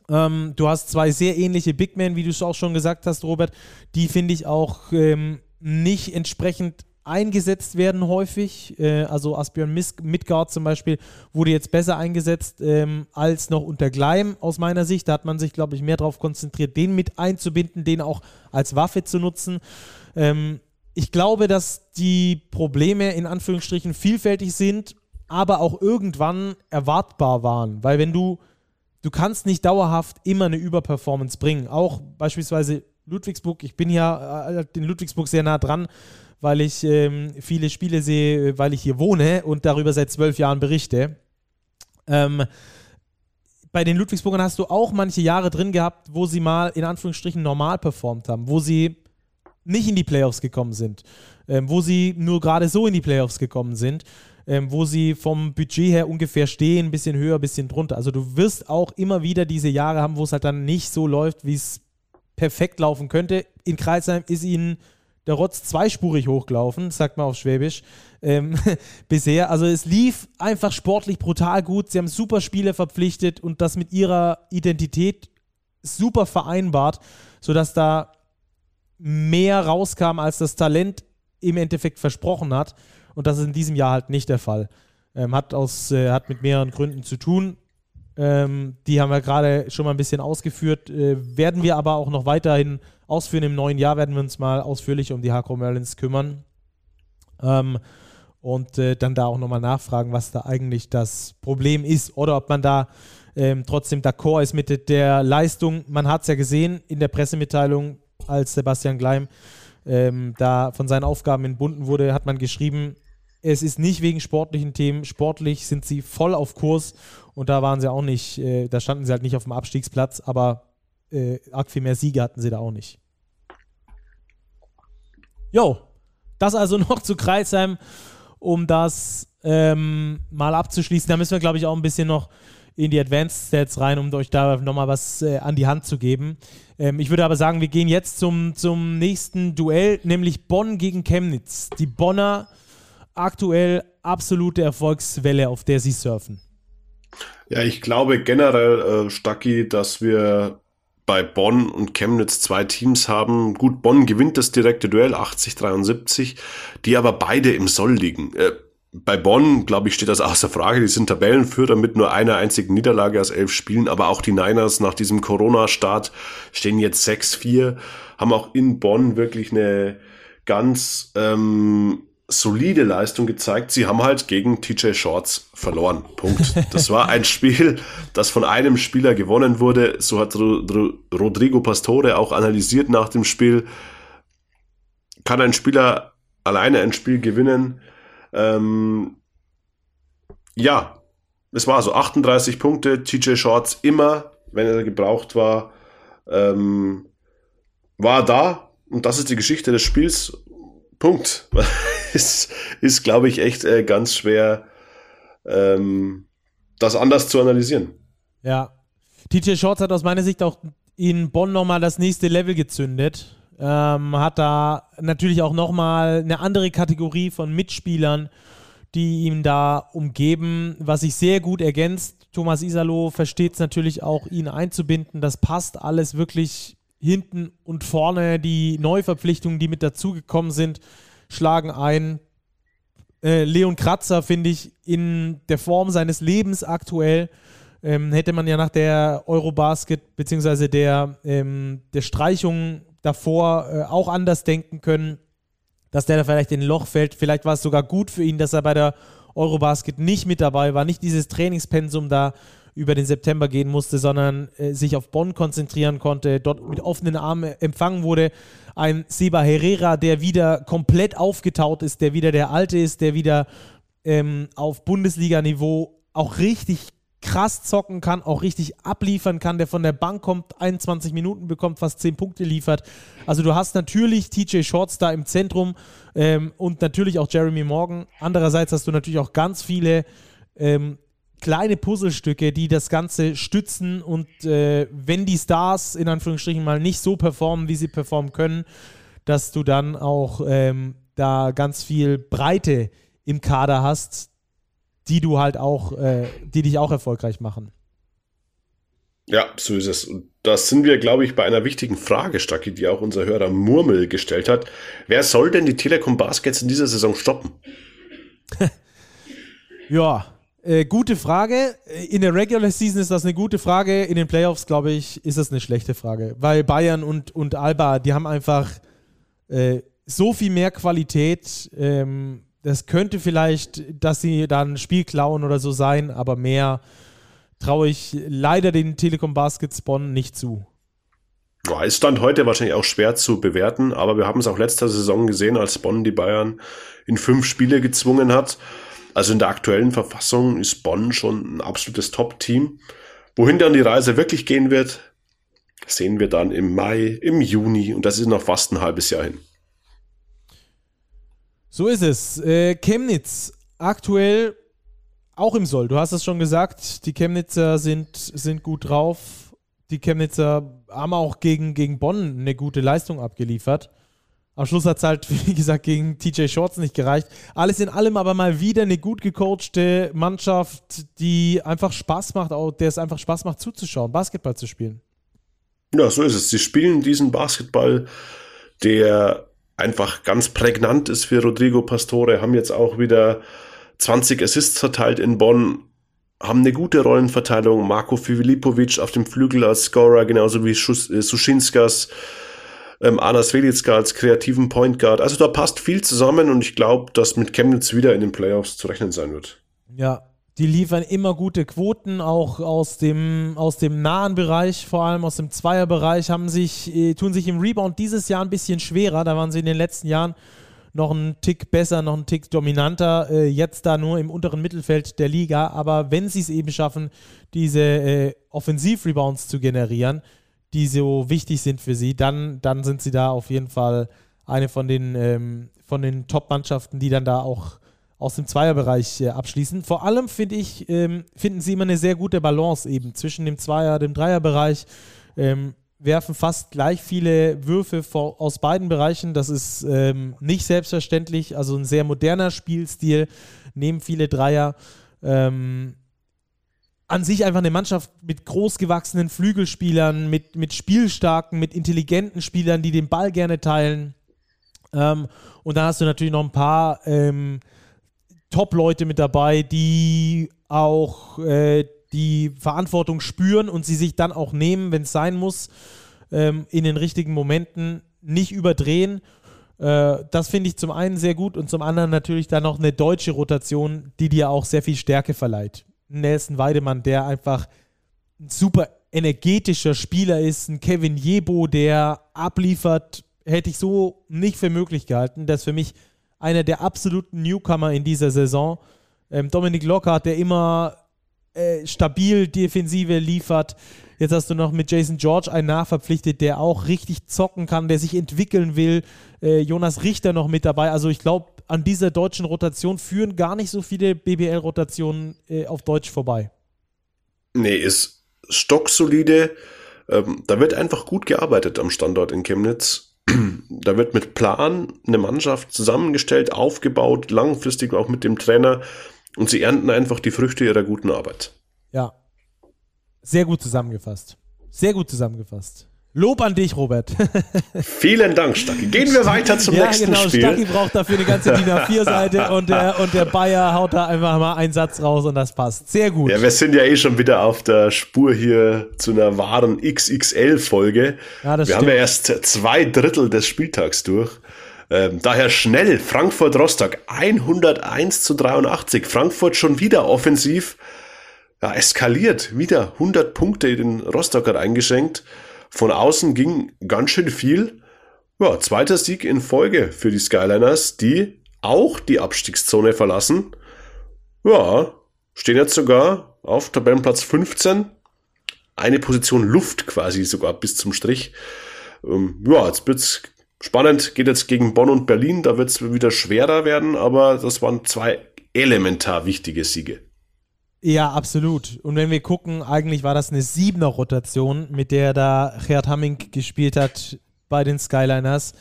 Ähm, du hast zwei sehr ähnliche Big Men, wie du es auch schon gesagt hast, Robert, die finde ich auch ähm, nicht entsprechend eingesetzt werden häufig. Äh, also Asbjörn Midgard zum Beispiel wurde jetzt besser eingesetzt ähm, als noch unter Gleim aus meiner Sicht. Da hat man sich, glaube ich, mehr darauf konzentriert, den mit einzubinden, den auch als Waffe zu nutzen. Ähm, ich glaube, dass die Probleme in Anführungsstrichen vielfältig sind, aber auch irgendwann erwartbar waren. Weil wenn du, du kannst nicht dauerhaft immer eine Überperformance bringen. Auch beispielsweise Ludwigsburg, ich bin ja äh, in Ludwigsburg sehr nah dran weil ich ähm, viele Spiele sehe, weil ich hier wohne und darüber seit zwölf Jahren berichte. Ähm, bei den Ludwigsburgern hast du auch manche Jahre drin gehabt, wo sie mal in Anführungsstrichen normal performt haben, wo sie nicht in die Playoffs gekommen sind, ähm, wo sie nur gerade so in die Playoffs gekommen sind, ähm, wo sie vom Budget her ungefähr stehen, ein bisschen höher, ein bisschen drunter. Also du wirst auch immer wieder diese Jahre haben, wo es halt dann nicht so läuft, wie es perfekt laufen könnte. In Kreisheim ist ihnen der Rotz zweispurig hochgelaufen, sagt man auf Schwäbisch, ähm, bisher. Also es lief einfach sportlich brutal gut. Sie haben super Spiele verpflichtet und das mit ihrer Identität super vereinbart, sodass da mehr rauskam, als das Talent im Endeffekt versprochen hat. Und das ist in diesem Jahr halt nicht der Fall. Ähm, hat, aus, äh, hat mit mehreren Gründen zu tun. Ähm, die haben wir gerade schon mal ein bisschen ausgeführt, äh, werden wir aber auch noch weiterhin ausführen. Im neuen Jahr werden wir uns mal ausführlich um die Hakro Merlins kümmern. Ähm, und äh, dann da auch nochmal nachfragen, was da eigentlich das Problem ist oder ob man da ähm, trotzdem d'accord ist mit der Leistung. Man hat es ja gesehen in der Pressemitteilung, als Sebastian Gleim ähm, da von seinen Aufgaben entbunden wurde, hat man geschrieben, es ist nicht wegen sportlichen Themen. Sportlich sind sie voll auf Kurs und da waren sie auch nicht, äh, da standen sie halt nicht auf dem Abstiegsplatz, aber äh, arg viel mehr Siege hatten sie da auch nicht. Jo, das also noch zu Kreisheim, um das ähm, mal abzuschließen. Da müssen wir, glaube ich, auch ein bisschen noch in die Advanced Stats rein, um euch da nochmal was äh, an die Hand zu geben. Ähm, ich würde aber sagen, wir gehen jetzt zum, zum nächsten Duell, nämlich Bonn gegen Chemnitz. Die Bonner aktuell absolute Erfolgswelle, auf der sie surfen? Ja, ich glaube generell, äh, Stacki, dass wir bei Bonn und Chemnitz zwei Teams haben. Gut, Bonn gewinnt das direkte Duell 80-73, die aber beide im Soll liegen. Äh, bei Bonn, glaube ich, steht das außer Frage. Die sind Tabellenführer mit nur einer einzigen Niederlage aus elf Spielen. Aber auch die Niners nach diesem Corona-Start stehen jetzt 6-4, haben auch in Bonn wirklich eine ganz ähm, solide Leistung gezeigt. Sie haben halt gegen TJ Shorts verloren. Punkt. Das war ein Spiel, das von einem Spieler gewonnen wurde. So hat Rodrigo Pastore auch analysiert nach dem Spiel. Kann ein Spieler alleine ein Spiel gewinnen? Ähm, ja, es war so 38 Punkte. TJ Shorts immer, wenn er gebraucht war, ähm, war da. Und das ist die Geschichte des Spiels. Punkt. ist, ist glaube ich, echt äh, ganz schwer, ähm, das anders zu analysieren. Ja. TJ Shorts hat aus meiner Sicht auch in Bonn nochmal das nächste Level gezündet. Ähm, hat da natürlich auch nochmal eine andere Kategorie von Mitspielern, die ihm da umgeben, was sich sehr gut ergänzt. Thomas Isalo versteht es natürlich auch, ihn einzubinden. Das passt alles wirklich hinten und vorne. Die Neuverpflichtungen, die mit dazugekommen sind, schlagen ein. Äh, Leon Kratzer finde ich in der Form seines Lebens aktuell. Ähm, hätte man ja nach der Eurobasket bzw. Der, ähm, der Streichung davor äh, auch anders denken können, dass der da vielleicht in ein Loch fällt. Vielleicht war es sogar gut für ihn, dass er bei der Eurobasket nicht mit dabei war, nicht dieses Trainingspensum da über den September gehen musste, sondern äh, sich auf Bonn konzentrieren konnte, dort mit offenen Armen empfangen wurde. Ein Seba Herrera, der wieder komplett aufgetaut ist, der wieder der Alte ist, der wieder ähm, auf Bundesliga-Niveau auch richtig krass zocken kann, auch richtig abliefern kann, der von der Bank kommt, 21 Minuten bekommt, fast 10 Punkte liefert. Also du hast natürlich TJ Shorts da im Zentrum ähm, und natürlich auch Jeremy Morgan. Andererseits hast du natürlich auch ganz viele ähm, kleine Puzzlestücke, die das Ganze stützen und äh, wenn die Stars in Anführungsstrichen mal nicht so performen, wie sie performen können, dass du dann auch ähm, da ganz viel Breite im Kader hast, die du halt auch, äh, die dich auch erfolgreich machen. Ja, so ist es. Und da sind wir, glaube ich, bei einer wichtigen Frage, Stacki, die auch unser Hörer Murmel gestellt hat. Wer soll denn die Telekom Baskets in dieser Saison stoppen? ja, äh, gute Frage. In der Regular Season ist das eine gute Frage. In den Playoffs, glaube ich, ist das eine schlechte Frage. Weil Bayern und, und Alba, die haben einfach äh, so viel mehr Qualität. Ähm, das könnte vielleicht, dass sie dann ein Spiel klauen oder so sein, aber mehr traue ich leider den Telekom Baskets Bonn nicht zu. Ja, ist Stand heute wahrscheinlich auch schwer zu bewerten, aber wir haben es auch letzter Saison gesehen, als Bonn die Bayern in fünf Spiele gezwungen hat. Also in der aktuellen Verfassung ist Bonn schon ein absolutes Top-Team. Wohin dann die Reise wirklich gehen wird, sehen wir dann im Mai, im Juni und das ist noch fast ein halbes Jahr hin. So ist es. Äh, Chemnitz aktuell auch im Soll. Du hast es schon gesagt, die Chemnitzer sind, sind gut drauf. Die Chemnitzer haben auch gegen, gegen Bonn eine gute Leistung abgeliefert. Am Schluss hat es halt, wie gesagt, gegen TJ Shorts nicht gereicht. Alles in allem aber mal wieder eine gut gecoachte Mannschaft, die einfach Spaß macht, der es einfach Spaß macht zuzuschauen, Basketball zu spielen. Ja, so ist es. Sie spielen diesen Basketball, der einfach ganz prägnant ist für Rodrigo Pastore, haben jetzt auch wieder 20 Assists verteilt in Bonn, haben eine gute Rollenverteilung. Marco Filipovic auf dem Flügel als Scorer, genauso wie äh, Suschinskas, ähm, Anas Velitska als kreativen Point Guard. Also da passt viel zusammen und ich glaube, dass mit Chemnitz wieder in den Playoffs zu rechnen sein wird. Ja, die liefern immer gute Quoten, auch aus dem, aus dem nahen Bereich, vor allem aus dem Zweierbereich, haben sich, äh, tun sich im Rebound dieses Jahr ein bisschen schwerer. Da waren sie in den letzten Jahren noch einen Tick besser, noch einen Tick dominanter. Äh, jetzt da nur im unteren Mittelfeld der Liga. Aber wenn sie es eben schaffen, diese äh, Offensiv-Rebounds zu generieren, die so wichtig sind für sie, dann, dann sind sie da auf jeden Fall eine von den, ähm, den Top-Mannschaften, die dann da auch aus dem Zweierbereich äh, abschließen. Vor allem finde ich, ähm, finden sie immer eine sehr gute Balance eben zwischen dem Zweier- und dem Dreierbereich. Ähm, werfen fast gleich viele Würfe vor, aus beiden Bereichen. Das ist ähm, nicht selbstverständlich. Also ein sehr moderner Spielstil, nehmen viele Dreier. Ähm, an sich einfach eine Mannschaft mit großgewachsenen Flügelspielern, mit, mit spielstarken, mit intelligenten Spielern, die den Ball gerne teilen. Ähm, und dann hast du natürlich noch ein paar ähm, Top-Leute mit dabei, die auch äh, die Verantwortung spüren und sie sich dann auch nehmen, wenn es sein muss, ähm, in den richtigen Momenten nicht überdrehen. Äh, das finde ich zum einen sehr gut und zum anderen natürlich dann noch eine deutsche Rotation, die dir auch sehr viel Stärke verleiht. Nelson Weidemann, der einfach ein super energetischer Spieler ist, ein Kevin Jebo, der abliefert, hätte ich so nicht für möglich gehalten. Das ist für mich einer der absoluten Newcomer in dieser Saison. Ähm, Dominik Lockhart, der immer äh, stabil Defensive liefert. Jetzt hast du noch mit Jason George einen nachverpflichtet, der auch richtig zocken kann, der sich entwickeln will. Äh, Jonas Richter noch mit dabei. Also ich glaube, an dieser deutschen Rotation führen gar nicht so viele BBL-Rotationen äh, auf Deutsch vorbei. Nee, ist stocksolide. Ähm, da wird einfach gut gearbeitet am Standort in Chemnitz da wird mit Plan eine Mannschaft zusammengestellt, aufgebaut, langfristig auch mit dem Trainer und sie ernten einfach die Früchte ihrer guten Arbeit. Ja. Sehr gut zusammengefasst. Sehr gut zusammengefasst. Lob an dich, Robert. Vielen Dank, Stacki. Gehen wir weiter zum ja, nächsten genau, Spiel. Stacki braucht dafür eine ganze DIN A4-Seite und der, und der Bayer haut da einfach mal einen Satz raus und das passt. Sehr gut. Ja, wir sind ja eh schon wieder auf der Spur hier zu einer wahren XXL-Folge. Ja, wir stimmt. haben ja erst zwei Drittel des Spieltags durch. Ähm, daher schnell Frankfurt-Rostock 101 zu 83. Frankfurt schon wieder offensiv ja, eskaliert. Wieder 100 Punkte in den Rostocker eingeschenkt. Von außen ging ganz schön viel. Ja, zweiter Sieg in Folge für die Skyliners, die auch die Abstiegszone verlassen. Ja, stehen jetzt sogar auf Tabellenplatz 15. Eine Position Luft quasi sogar bis zum Strich. Ähm, ja, jetzt wird's spannend. Geht jetzt gegen Bonn und Berlin. Da wird's wieder schwerer werden, aber das waren zwei elementar wichtige Siege. Ja, absolut. Und wenn wir gucken, eigentlich war das eine siebener Rotation, mit der da Gerd Hamming gespielt hat bei den Skyliners.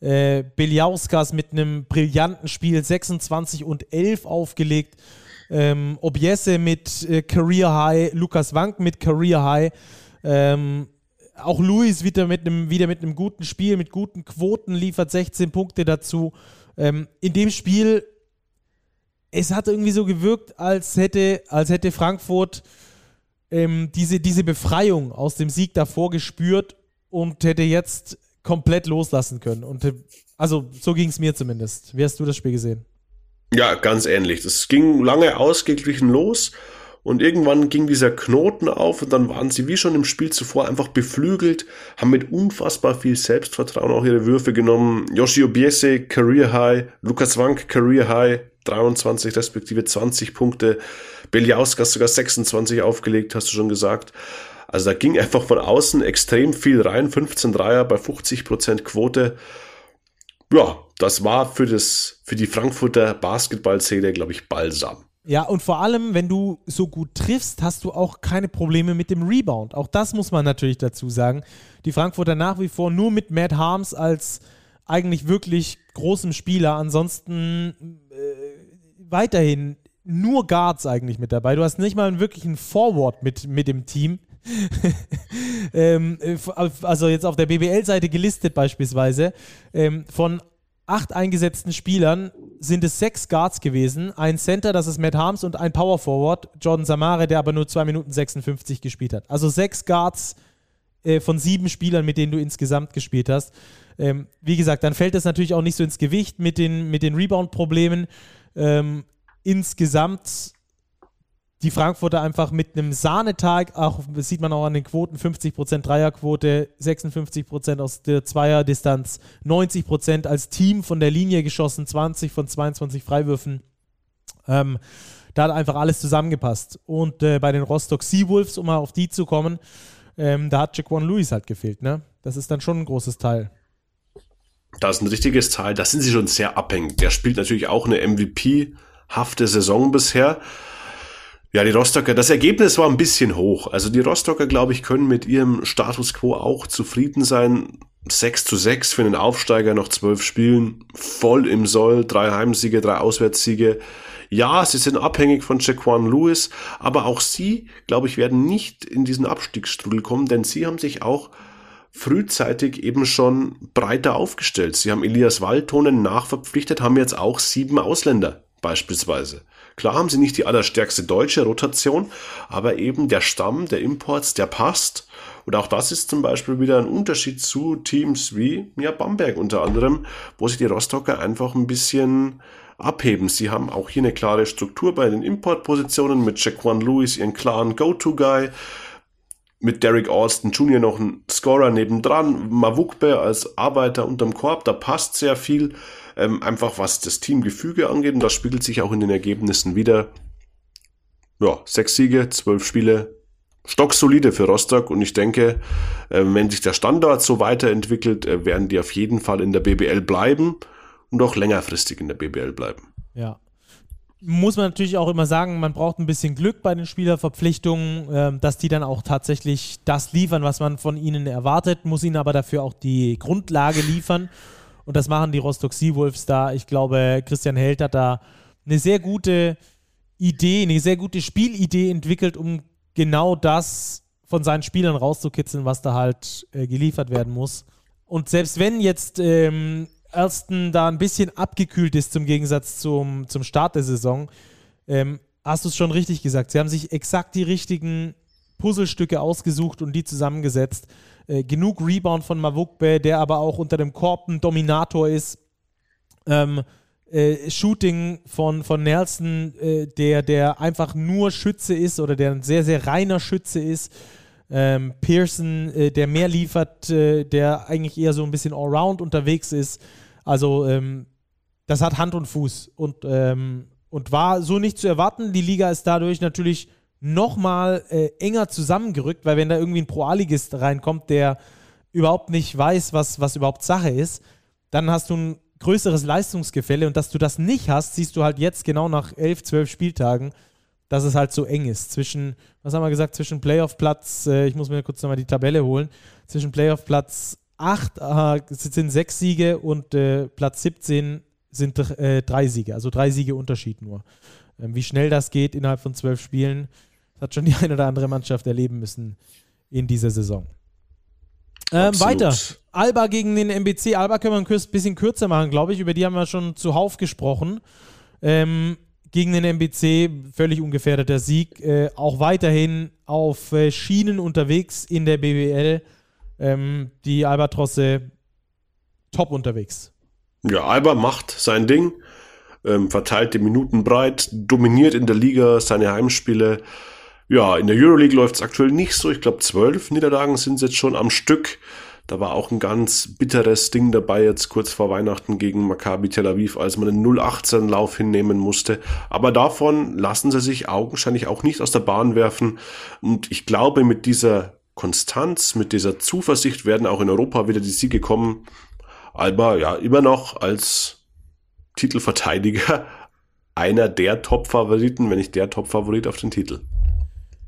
Äh, Beliauskas mit einem brillanten Spiel 26 und 11 aufgelegt. Ähm, Obiese mit äh, Career High, Lukas Wank mit Career High. Ähm, auch Luis wieder mit einem wieder mit guten Spiel, mit guten Quoten, liefert 16 Punkte dazu. Ähm, in dem Spiel, es hat irgendwie so gewirkt, als hätte, als hätte Frankfurt ähm, diese, diese Befreiung aus dem Sieg davor gespürt und hätte jetzt komplett loslassen können. Und also so ging es mir zumindest. Wie hast du das Spiel gesehen? Ja, ganz ähnlich. Das ging lange ausgeglichen los und irgendwann ging dieser Knoten auf und dann waren sie wie schon im Spiel zuvor einfach beflügelt, haben mit unfassbar viel Selbstvertrauen auch ihre Würfe genommen. Yoshi Obiese, Career High, Lukas Wank, Career High, 23 respektive 20 Punkte. Beljauskas sogar 26 aufgelegt, hast du schon gesagt. Also da ging einfach von außen extrem viel rein, 15 Dreier bei 50% Quote. Ja, das war für, das, für die Frankfurter Basketballszene, glaube ich, balsam. Ja, und vor allem, wenn du so gut triffst, hast du auch keine Probleme mit dem Rebound. Auch das muss man natürlich dazu sagen. Die Frankfurter nach wie vor nur mit Matt Harms als eigentlich wirklich großem Spieler. Ansonsten weiterhin nur Guards eigentlich mit dabei. Du hast nicht mal einen wirklichen Forward mit, mit dem Team. ähm, äh, also jetzt auf der BBL-Seite gelistet beispielsweise. Ähm, von acht eingesetzten Spielern sind es sechs Guards gewesen. Ein Center, das ist Matt Harms, und ein Power Forward, Jordan Samare, der aber nur 2 Minuten 56 gespielt hat. Also sechs Guards äh, von sieben Spielern, mit denen du insgesamt gespielt hast. Ähm, wie gesagt, dann fällt das natürlich auch nicht so ins Gewicht mit den, mit den Rebound-Problemen. Ähm, insgesamt die Frankfurter einfach mit einem Sahnetag, auch das sieht man auch an den Quoten, 50% Dreierquote, 56% aus der Zweierdistanz, 90% als Team von der Linie geschossen, 20 von 22 Freiwürfen. Ähm, da hat einfach alles zusammengepasst. Und äh, bei den Rostock Seawolves, um mal auf die zu kommen, ähm, da hat Jaquan Lewis halt gefehlt. Ne? Das ist dann schon ein großes Teil. Das ist ein richtiges Teil. Da sind sie schon sehr abhängig. Der spielt natürlich auch eine MVP-hafte Saison bisher. Ja, die Rostocker, das Ergebnis war ein bisschen hoch. Also die Rostocker, glaube ich, können mit ihrem Status quo auch zufrieden sein. 6 zu 6 für einen Aufsteiger noch zwölf Spielen, voll im Soll, drei Heimsiege, drei Auswärtssiege. Ja, sie sind abhängig von Jaquan Lewis, aber auch sie, glaube ich, werden nicht in diesen Abstiegsstrudel kommen, denn sie haben sich auch frühzeitig eben schon breiter aufgestellt. Sie haben Elias Waldtonen nachverpflichtet, haben jetzt auch sieben Ausländer beispielsweise. Klar haben sie nicht die allerstärkste deutsche Rotation, aber eben der Stamm der Imports, der passt. Und auch das ist zum Beispiel wieder ein Unterschied zu Teams wie ja, Bamberg unter anderem, wo sich die Rostocker einfach ein bisschen abheben. Sie haben auch hier eine klare Struktur bei den Importpositionen mit Jaquan Lewis, ihren klaren Go-To-Guy mit Derek Alston Jr. noch ein Scorer nebendran, Mavukbe als Arbeiter unterm Korb, da passt sehr viel ähm, einfach was das Teamgefüge angeht und das spiegelt sich auch in den Ergebnissen wieder. Ja, sechs Siege, zwölf Spiele, stocksolide für Rostock und ich denke, äh, wenn sich der Standard so weiterentwickelt, äh, werden die auf jeden Fall in der BBL bleiben und auch längerfristig in der BBL bleiben. Ja. Muss man natürlich auch immer sagen, man braucht ein bisschen Glück bei den Spielerverpflichtungen, äh, dass die dann auch tatsächlich das liefern, was man von ihnen erwartet, muss ihnen aber dafür auch die Grundlage liefern. Und das machen die Rostock Seawolves da. Ich glaube, Christian Held hat da eine sehr gute Idee, eine sehr gute Spielidee entwickelt, um genau das von seinen Spielern rauszukitzeln, was da halt äh, geliefert werden muss. Und selbst wenn jetzt ähm, Ersten da ein bisschen abgekühlt ist zum Gegensatz zum, zum Start der Saison, ähm, hast du es schon richtig gesagt. Sie haben sich exakt die richtigen Puzzlestücke ausgesucht und die zusammengesetzt. Äh, genug Rebound von Mavukbe, der aber auch unter dem Korb ein Dominator ist. Ähm, äh, Shooting von, von Nelson, äh, der, der einfach nur Schütze ist oder der ein sehr, sehr reiner Schütze ist. Ähm, Pearson, äh, der mehr liefert, äh, der eigentlich eher so ein bisschen allround unterwegs ist. Also ähm, das hat Hand und Fuß und, ähm, und war so nicht zu erwarten. Die Liga ist dadurch natürlich nochmal äh, enger zusammengerückt, weil wenn da irgendwie ein Pro-A-Ligist reinkommt, der überhaupt nicht weiß, was, was überhaupt Sache ist, dann hast du ein größeres Leistungsgefälle und dass du das nicht hast, siehst du halt jetzt genau nach elf, zwölf Spieltagen, dass es halt so eng ist. Zwischen, was haben wir gesagt, zwischen Playoff-Platz, äh, ich muss mir kurz nochmal die Tabelle holen, zwischen Playoff-Platz 8 äh, sind sechs Siege und äh, Platz 17 sind äh, drei Siege, also drei Siege Unterschied nur. Ähm, wie schnell das geht innerhalb von zwölf Spielen, hat schon die eine oder andere Mannschaft erleben müssen in dieser Saison. Ähm, weiter. Alba gegen den MBC. Alba können wir ein bisschen kürzer machen, glaube ich. Über die haben wir schon zuhauf gesprochen. Ähm, gegen den MBC völlig ungefährdeter Sieg. Äh, auch weiterhin auf äh, Schienen unterwegs in der BBL. Ähm, die Albatrosse top unterwegs. Ja, Alba macht sein Ding, ähm, verteilt die Minuten breit, dominiert in der Liga seine Heimspiele. Ja, in der Euroleague läuft es aktuell nicht so. Ich glaube, zwölf Niederlagen sind es jetzt schon am Stück. Da war auch ein ganz bitteres Ding dabei jetzt kurz vor Weihnachten gegen Maccabi Tel Aviv, als man einen 0-18-Lauf hinnehmen musste. Aber davon lassen sie sich augenscheinlich auch nicht aus der Bahn werfen. Und ich glaube, mit dieser Konstanz, mit dieser Zuversicht werden auch in Europa wieder die Siege kommen. Alba ja immer noch als Titelverteidiger einer der Top-Favoriten, wenn nicht der Top-Favorit auf den Titel.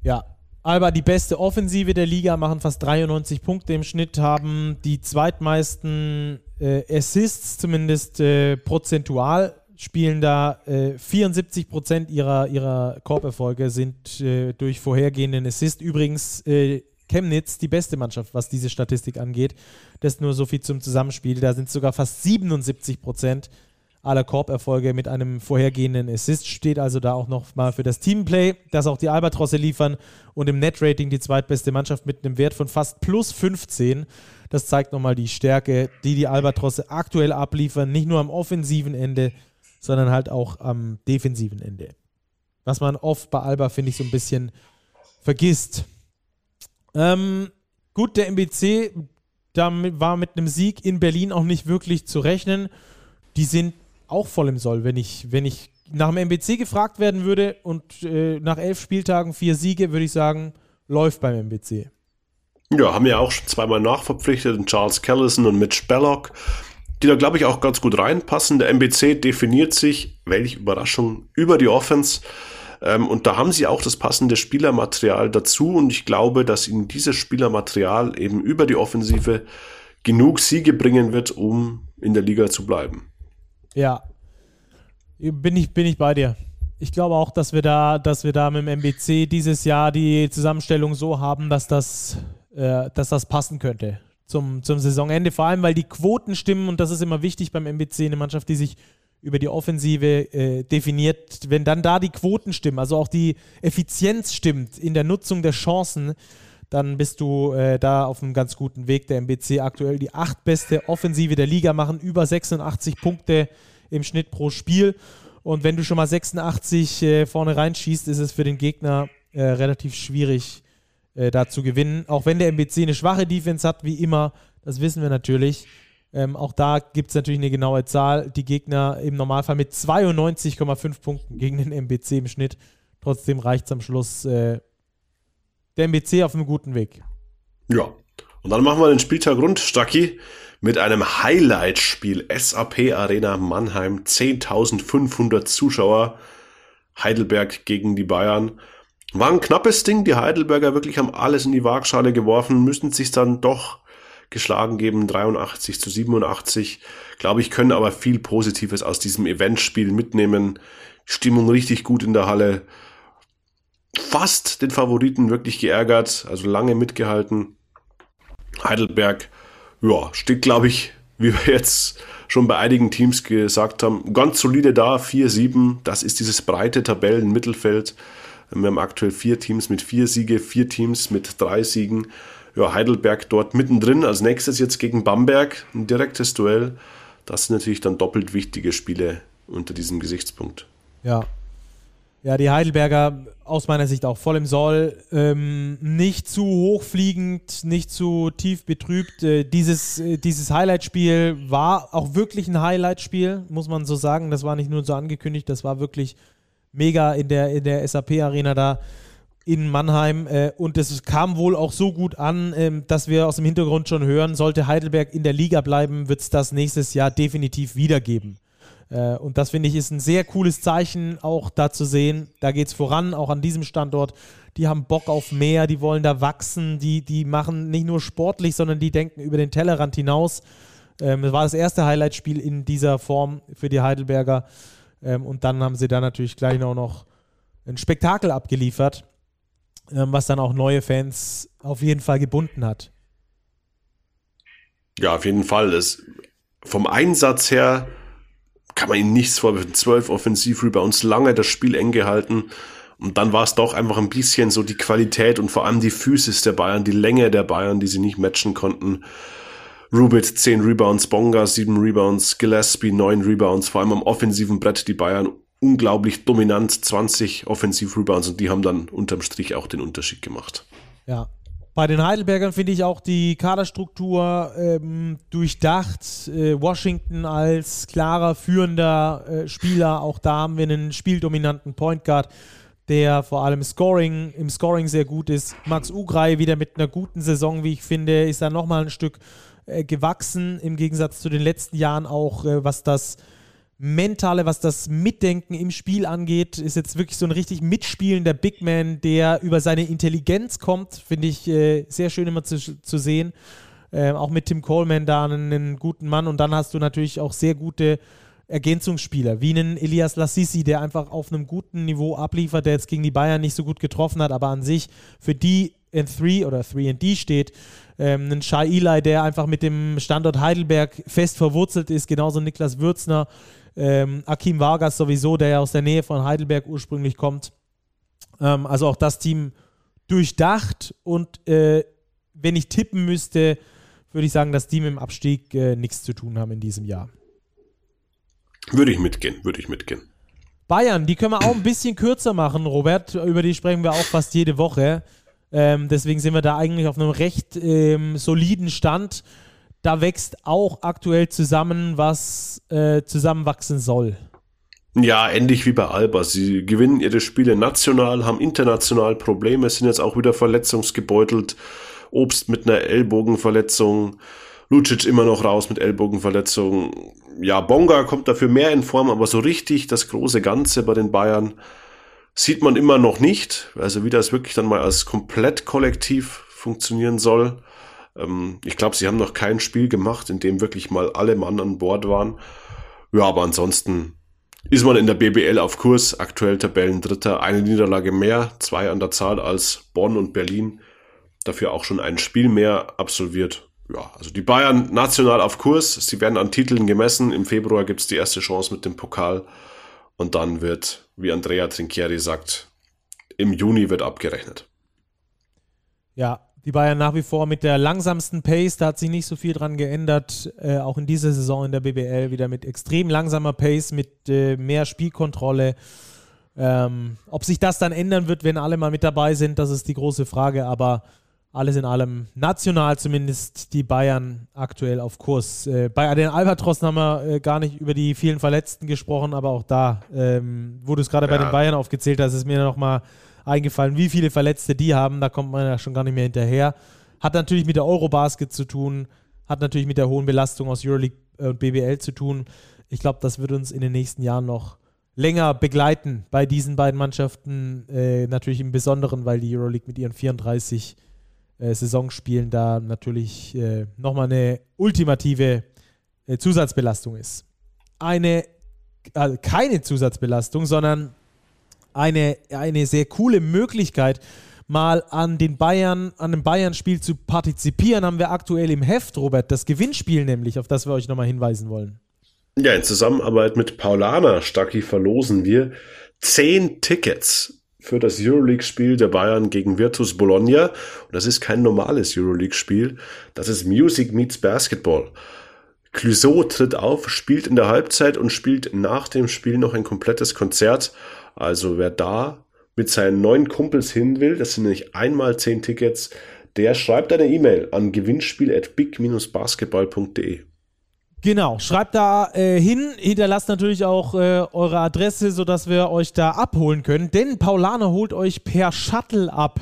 Ja, Alba die beste Offensive der Liga, machen fast 93 Punkte im Schnitt, haben die zweitmeisten äh, Assists, zumindest äh, prozentual, spielen da äh, 74 Prozent ihrer, ihrer Korberfolge sind äh, durch vorhergehenden Assist. Übrigens äh, Chemnitz die beste Mannschaft, was diese Statistik angeht. Das nur so viel zum Zusammenspiel. Da sind sogar fast 77 Prozent aller Korberfolge mit einem vorhergehenden Assist. Steht also da auch noch mal für das Teamplay, das auch die Albatrosse liefern und im Netrating die zweitbeste Mannschaft mit einem Wert von fast plus 15. Das zeigt nochmal die Stärke, die die Albatrosse aktuell abliefern, nicht nur am offensiven Ende, sondern halt auch am defensiven Ende. Was man oft bei Alba, finde ich, so ein bisschen vergisst. Ähm, gut, der MBC damit war mit einem Sieg in Berlin auch nicht wirklich zu rechnen. Die sind auch voll im Soll, wenn ich, wenn ich nach dem MBC gefragt werden würde und äh, nach elf Spieltagen vier Siege, würde ich sagen, läuft beim MBC. Ja, haben ja auch schon zweimal nachverpflichtet, Charles Callison und Mitch Bellock, die da, glaube ich, auch ganz gut reinpassen. Der MBC definiert sich, welche Überraschung, über die Offense. Ähm, und da haben sie auch das passende Spielermaterial dazu. Und ich glaube, dass ihnen dieses Spielermaterial eben über die Offensive genug Siege bringen wird, um in der Liga zu bleiben. Ja. Bin ich, bin ich bei dir. Ich glaube auch, dass wir da, dass wir da mit dem MBC dieses Jahr die Zusammenstellung so haben, dass das, äh, dass das passen könnte zum, zum Saisonende. Vor allem, weil die Quoten stimmen und das ist immer wichtig beim MBC, eine Mannschaft, die sich über die Offensive äh, definiert. Wenn dann da die Quoten stimmen, also auch die Effizienz stimmt in der Nutzung der Chancen, dann bist du äh, da auf einem ganz guten Weg. Der MBC aktuell die acht beste Offensive der Liga, machen über 86 Punkte im Schnitt pro Spiel. Und wenn du schon mal 86 äh, vorne reinschießt, ist es für den Gegner äh, relativ schwierig, äh, da zu gewinnen. Auch wenn der MBC eine schwache Defense hat, wie immer, das wissen wir natürlich. Ähm, auch da gibt es natürlich eine genaue Zahl. Die Gegner im Normalfall mit 92,5 Punkten gegen den MBC im Schnitt. Trotzdem reicht es am Schluss äh, der MBC auf einem guten Weg. Ja. Und dann machen wir den Spieltag rund, Stacki, mit einem Highlight-Spiel. SAP Arena Mannheim, 10.500 Zuschauer. Heidelberg gegen die Bayern. War ein knappes Ding. Die Heidelberger wirklich haben alles in die Waagschale geworfen, müssen sich dann doch geschlagen geben, 83 zu 87. Glaube ich, können aber viel Positives aus diesem Eventspiel mitnehmen. Stimmung richtig gut in der Halle fast den Favoriten wirklich geärgert, also lange mitgehalten. Heidelberg, ja, steht, glaube ich, wie wir jetzt schon bei einigen Teams gesagt haben, ganz solide da, 4-7. Das ist dieses breite Tabellenmittelfeld. Wir haben aktuell vier Teams mit vier Siege, vier Teams mit drei Siegen. Ja, Heidelberg dort mittendrin. Als nächstes jetzt gegen Bamberg, ein direktes Duell. Das sind natürlich dann doppelt wichtige Spiele unter diesem Gesichtspunkt. Ja. Ja, die Heidelberger aus meiner Sicht auch voll im Soll. Ähm, nicht zu hochfliegend, nicht zu tief betrübt. Äh, dieses, äh, dieses Highlight-Spiel war auch wirklich ein Highlight-Spiel, muss man so sagen. Das war nicht nur so angekündigt, das war wirklich mega in der, in der SAP-Arena da in Mannheim. Äh, und es kam wohl auch so gut an, ähm, dass wir aus dem Hintergrund schon hören, sollte Heidelberg in der Liga bleiben, wird es das nächstes Jahr definitiv wiedergeben. Äh, und das finde ich ist ein sehr cooles Zeichen, auch da zu sehen. Da geht es voran, auch an diesem Standort. Die haben Bock auf mehr, die wollen da wachsen, die, die machen nicht nur sportlich, sondern die denken über den Tellerrand hinaus. Ähm, war das erste Highlightspiel in dieser Form für die Heidelberger. Ähm, und dann haben sie da natürlich gleich auch noch ein Spektakel abgeliefert, was dann auch neue Fans auf jeden Fall gebunden hat. Ja, auf jeden Fall. Das, vom Einsatz her kann man ihnen nichts vorwerfen. Zwölf Offensiv-Rebounds, lange das Spiel eng gehalten. Und dann war es doch einfach ein bisschen so die Qualität und vor allem die Physis der Bayern, die Länge der Bayern, die sie nicht matchen konnten. Rubit 10 Rebounds, Bonga 7 Rebounds, Gillespie 9 Rebounds, vor allem am offensiven Brett die Bayern unglaublich dominant, 20 Offensiv-Rebounds und die haben dann unterm Strich auch den Unterschied gemacht. Ja, bei den Heidelbergern finde ich auch die Kaderstruktur ähm, durchdacht. Äh, Washington als klarer führender äh, Spieler, auch da haben wir einen spieldominanten Point Guard, der vor allem Scoring, im Scoring sehr gut ist. Max Ugrei wieder mit einer guten Saison, wie ich finde, ist da nochmal ein Stück äh, gewachsen, im Gegensatz zu den letzten Jahren auch, äh, was das Mentale, was das Mitdenken im Spiel angeht, ist jetzt wirklich so ein richtig mitspielender Big Man, der über seine Intelligenz kommt. Finde ich äh, sehr schön immer zu, zu sehen. Ähm, auch mit Tim Coleman da einen, einen, guten Mann. Und dann hast du natürlich auch sehr gute Ergänzungsspieler, wie einen Elias Lassisi, der einfach auf einem guten Niveau abliefert, der jetzt gegen die Bayern nicht so gut getroffen hat, aber an sich für die in 3 oder 3D steht. Ähm, einen Shai Eli, der einfach mit dem Standort Heidelberg fest verwurzelt ist, genauso Niklas Würzner, ähm, Akim Vargas sowieso, der ja aus der Nähe von Heidelberg ursprünglich kommt. Ähm, also auch das Team durchdacht und äh, wenn ich tippen müsste, würde ich sagen, dass die mit dem Abstieg äh, nichts zu tun haben in diesem Jahr. Würde ich mitgehen, würde ich mitgehen. Bayern, die können wir auch ein bisschen kürzer machen, Robert. Über die sprechen wir auch fast jede Woche. Ähm, deswegen sind wir da eigentlich auf einem recht ähm, soliden Stand da wächst auch aktuell zusammen, was äh, zusammenwachsen soll. Ja, ähnlich wie bei Alba. Sie gewinnen ihre Spiele national, haben international Probleme, sind jetzt auch wieder verletzungsgebeutelt. Obst mit einer Ellbogenverletzung, Lucic immer noch raus mit Ellbogenverletzung. Ja, Bonga kommt dafür mehr in Form, aber so richtig das große Ganze bei den Bayern sieht man immer noch nicht. Also wie das wirklich dann mal als Komplettkollektiv funktionieren soll. Ähm, ich glaube, sie haben noch kein Spiel gemacht, in dem wirklich mal alle Mann an Bord waren. Ja, aber ansonsten ist man in der BBL auf Kurs, aktuell Tabellendritter, eine Niederlage mehr, zwei an der Zahl als Bonn und Berlin, dafür auch schon ein Spiel mehr absolviert. Ja, also die Bayern national auf Kurs, sie werden an Titeln gemessen, im Februar gibt es die erste Chance mit dem Pokal und dann wird, wie Andrea Trinchieri sagt, im Juni wird abgerechnet. Ja, die Bayern nach wie vor mit der langsamsten Pace, da hat sich nicht so viel dran geändert. Äh, auch in dieser Saison in der BBL wieder mit extrem langsamer Pace, mit äh, mehr Spielkontrolle. Ähm, ob sich das dann ändern wird, wenn alle mal mit dabei sind, das ist die große Frage. Aber alles in allem national zumindest die Bayern aktuell auf Kurs. Äh, bei den Albatrossen haben wir äh, gar nicht über die vielen Verletzten gesprochen, aber auch da, ähm, wo du es gerade ja. bei den Bayern aufgezählt hast, ist mir nochmal mal eingefallen, wie viele Verletzte die haben. Da kommt man ja schon gar nicht mehr hinterher. Hat natürlich mit der Eurobasket zu tun, hat natürlich mit der hohen Belastung aus Euroleague und BBL zu tun. Ich glaube, das wird uns in den nächsten Jahren noch länger begleiten bei diesen beiden Mannschaften. Äh, natürlich im Besonderen, weil die Euroleague mit ihren 34 äh, Saisonspielen da natürlich äh, nochmal eine ultimative äh, Zusatzbelastung ist. Eine, also keine Zusatzbelastung, sondern eine, eine sehr coole Möglichkeit, mal an den Bayern, an dem Bayern-Spiel zu partizipieren, haben wir aktuell im Heft, Robert, das Gewinnspiel nämlich, auf das wir euch nochmal hinweisen wollen. Ja, in Zusammenarbeit mit Paulana Stacki verlosen wir zehn Tickets für das Euroleague-Spiel der Bayern gegen Virtus Bologna. Und das ist kein normales Euroleague-Spiel, das ist Music Meets Basketball. Clouseau tritt auf, spielt in der Halbzeit und spielt nach dem Spiel noch ein komplettes Konzert. Also wer da mit seinen neuen Kumpels hin will, das sind nämlich einmal zehn Tickets, der schreibt eine E-Mail an gewinnspiel at big-basketball.de. Genau, schreibt da äh, hin, hinterlasst natürlich auch äh, eure Adresse, sodass wir euch da abholen können. Denn Paulaner holt euch per Shuttle ab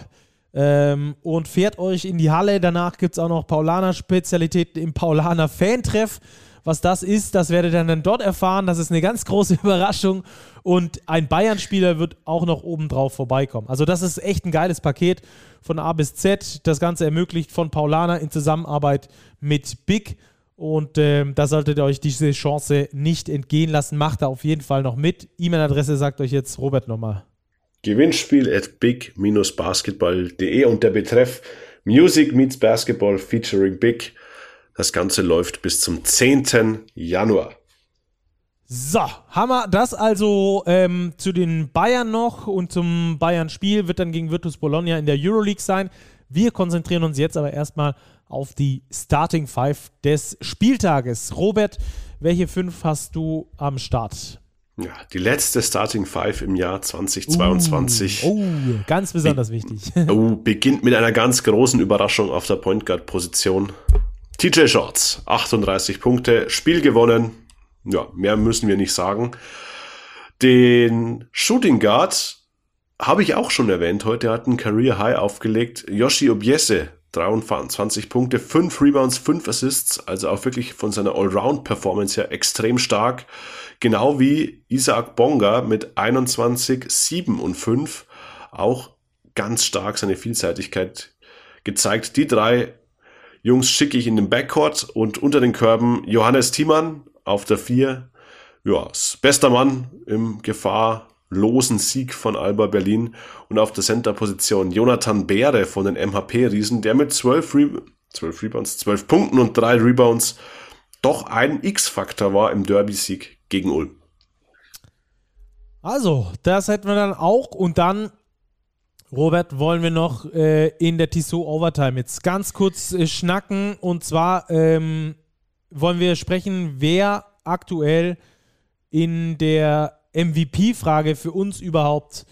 ähm, und fährt euch in die Halle. Danach gibt es auch noch Paulaner-Spezialitäten im Paulaner-Fantreff. Was das ist, das werdet ihr dann dort erfahren. Das ist eine ganz große Überraschung. Und ein Bayern-Spieler wird auch noch obendrauf vorbeikommen. Also, das ist echt ein geiles Paket von A bis Z. Das Ganze ermöglicht von Paulaner in Zusammenarbeit mit Big. Und ähm, da solltet ihr euch diese Chance nicht entgehen lassen. Macht da auf jeden Fall noch mit. E-Mail-Adresse sagt euch jetzt Robert nochmal. Gewinnspiel at big-basketball.de und der Betreff Music meets Basketball featuring Big. Das Ganze läuft bis zum 10. Januar. So, haben wir das also ähm, zu den Bayern noch und zum Bayern-Spiel wird dann gegen Virtus Bologna in der Euroleague sein. Wir konzentrieren uns jetzt aber erstmal auf die Starting Five des Spieltages. Robert, welche fünf hast du am Start? Ja, die letzte Starting Five im Jahr 2022. Uh, oh, ganz besonders Be wichtig. Oh, beginnt mit einer ganz großen Überraschung auf der Point Guard Position. TJ Shorts, 38 Punkte, Spiel gewonnen. Ja, mehr müssen wir nicht sagen. Den Shooting Guard habe ich auch schon erwähnt heute. Hat ein Career High aufgelegt. Yoshi Obiese, 23 Punkte, 5 Rebounds, 5 Assists, also auch wirklich von seiner Allround-Performance her extrem stark. Genau wie Isaac Bonga mit 21, 7 und 5 auch ganz stark seine Vielseitigkeit gezeigt. Die drei Jungs schicke ich in den Backcourt und unter den Körben Johannes Thiemann auf der 4. Ja, bester Mann im Gefahr losen Sieg von Alba Berlin und auf der Center-Position Jonathan Beere von den MHP-Riesen, der mit 12, Re 12 Rebounds, 12 Punkten und 3 Rebounds doch ein X-Faktor war im Derby-Sieg gegen Ulm. Also, das hätten wir dann auch und dann Robert, wollen wir noch äh, in der Tissot Overtime jetzt ganz kurz äh, schnacken. Und zwar ähm, wollen wir sprechen, wer aktuell in der MVP-Frage für uns überhaupt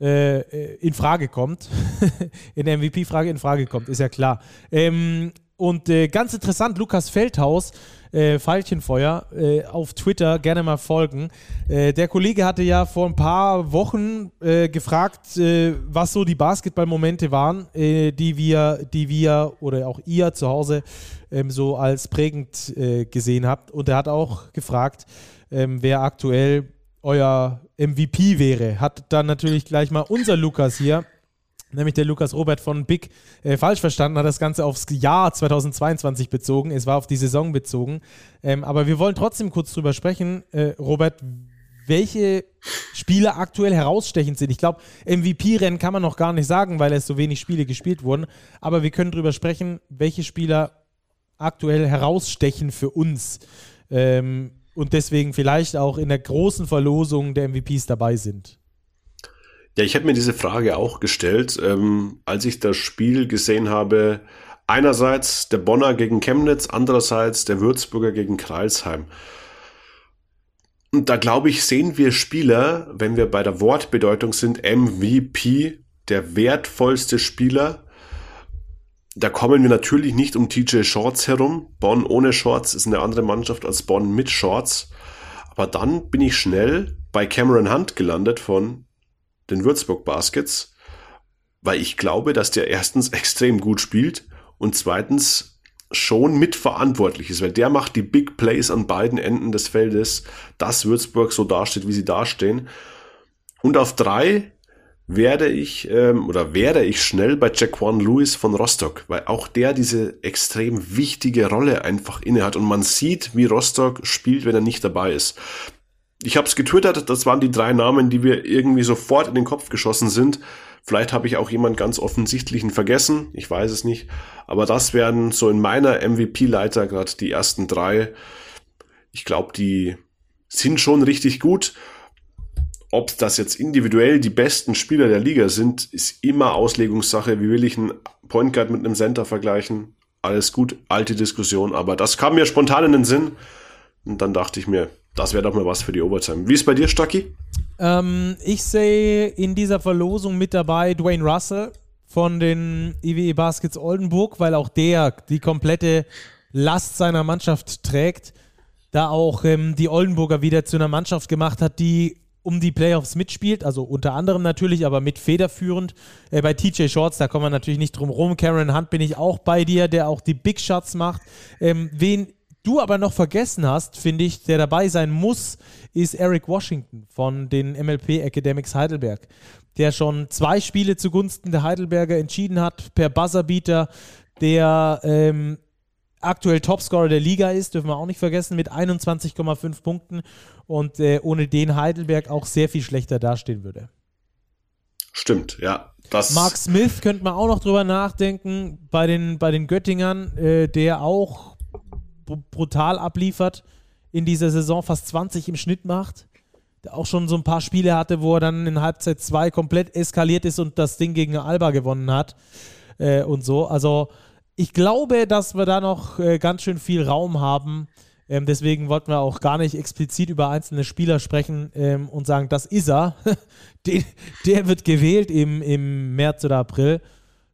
äh, äh in Frage kommt. in der MVP-Frage in Frage kommt, ist ja klar. Ähm, und äh, ganz interessant, Lukas Feldhaus, äh, Veilchenfeuer, äh, auf Twitter gerne mal folgen. Äh, der Kollege hatte ja vor ein paar Wochen äh, gefragt, äh, was so die Basketballmomente waren, die wir, die wir oder auch ihr zu Hause ähm, so als prägend gesehen habt. Und er hat auch gefragt, ähm, wer aktuell euer MVP wäre. Hat dann natürlich gleich mal unser Lukas hier, nämlich der Lukas Robert von Big, äh, falsch verstanden, hat das Ganze aufs Jahr 2022 bezogen. Es war auf die Saison bezogen. Ähm, aber wir wollen trotzdem kurz drüber sprechen, äh, Robert, welche Spieler aktuell herausstechend sind. Ich glaube, MVP-Rennen kann man noch gar nicht sagen, weil es so wenig Spiele gespielt wurden. Aber wir können drüber sprechen, welche Spieler aktuell herausstechen für uns. Ähm, und deswegen vielleicht auch in der großen Verlosung der MVPs dabei sind? Ja, ich habe mir diese Frage auch gestellt, ähm, als ich das Spiel gesehen habe. Einerseits der Bonner gegen Chemnitz, andererseits der Würzburger gegen Kreilsheim. Und da glaube ich, sehen wir Spieler, wenn wir bei der Wortbedeutung sind, MVP, der wertvollste Spieler, da kommen wir natürlich nicht um TJ Shorts herum. Bonn ohne Shorts ist eine andere Mannschaft als Bonn mit Shorts. Aber dann bin ich schnell bei Cameron Hunt gelandet von den Würzburg Baskets, weil ich glaube, dass der erstens extrem gut spielt und zweitens schon mitverantwortlich ist, weil der macht die Big Plays an beiden Enden des Feldes, dass Würzburg so dasteht, wie sie dastehen. Und auf drei werde ich ähm, oder wäre ich schnell bei Jaquan Lewis von Rostock, weil auch der diese extrem wichtige Rolle einfach innehat und man sieht, wie Rostock spielt, wenn er nicht dabei ist. Ich habe es getwittert, das waren die drei Namen, die mir irgendwie sofort in den Kopf geschossen sind. Vielleicht habe ich auch jemand ganz offensichtlichen vergessen, ich weiß es nicht. Aber das wären so in meiner MVP-Leiter gerade die ersten drei. Ich glaube, die sind schon richtig gut ob das jetzt individuell die besten Spieler der Liga sind, ist immer Auslegungssache. Wie will ich einen Point Guard mit einem Center vergleichen? alles gut, alte Diskussion, aber das kam mir spontan in den Sinn. Und dann dachte ich mir, das wäre doch mal was für die Overtime. Wie ist bei dir, Stucky? Ähm, ich sehe in dieser Verlosung mit dabei Dwayne Russell von den IWE Baskets Oldenburg, weil auch der die komplette Last seiner Mannschaft trägt. Da auch ähm, die Oldenburger wieder zu einer Mannschaft gemacht hat, die um die Playoffs mitspielt, also unter anderem natürlich, aber mit federführend. Äh, bei TJ Shorts, da kommen wir natürlich nicht drum rum. Karen Hunt bin ich auch bei dir, der auch die Big Shots macht. Ähm, wen du aber noch vergessen hast, finde ich, der dabei sein muss, ist Eric Washington von den MLP Academics Heidelberg, der schon zwei Spiele zugunsten der Heidelberger entschieden hat, per Buzzerbeater, der ähm, aktuell Topscorer der Liga ist, dürfen wir auch nicht vergessen, mit 21,5 Punkten und äh, ohne den Heidelberg auch sehr viel schlechter dastehen würde. Stimmt, ja. Das Mark Smith könnte man auch noch drüber nachdenken, bei den, bei den Göttingern, äh, der auch brutal abliefert in dieser Saison, fast 20 im Schnitt macht. Der auch schon so ein paar Spiele hatte, wo er dann in Halbzeit 2 komplett eskaliert ist und das Ding gegen Alba gewonnen hat äh, und so. Also ich glaube, dass wir da noch äh, ganz schön viel Raum haben. Ähm, deswegen wollten wir auch gar nicht explizit über einzelne Spieler sprechen ähm, und sagen, das ist er. Den, der wird gewählt im, im März oder April.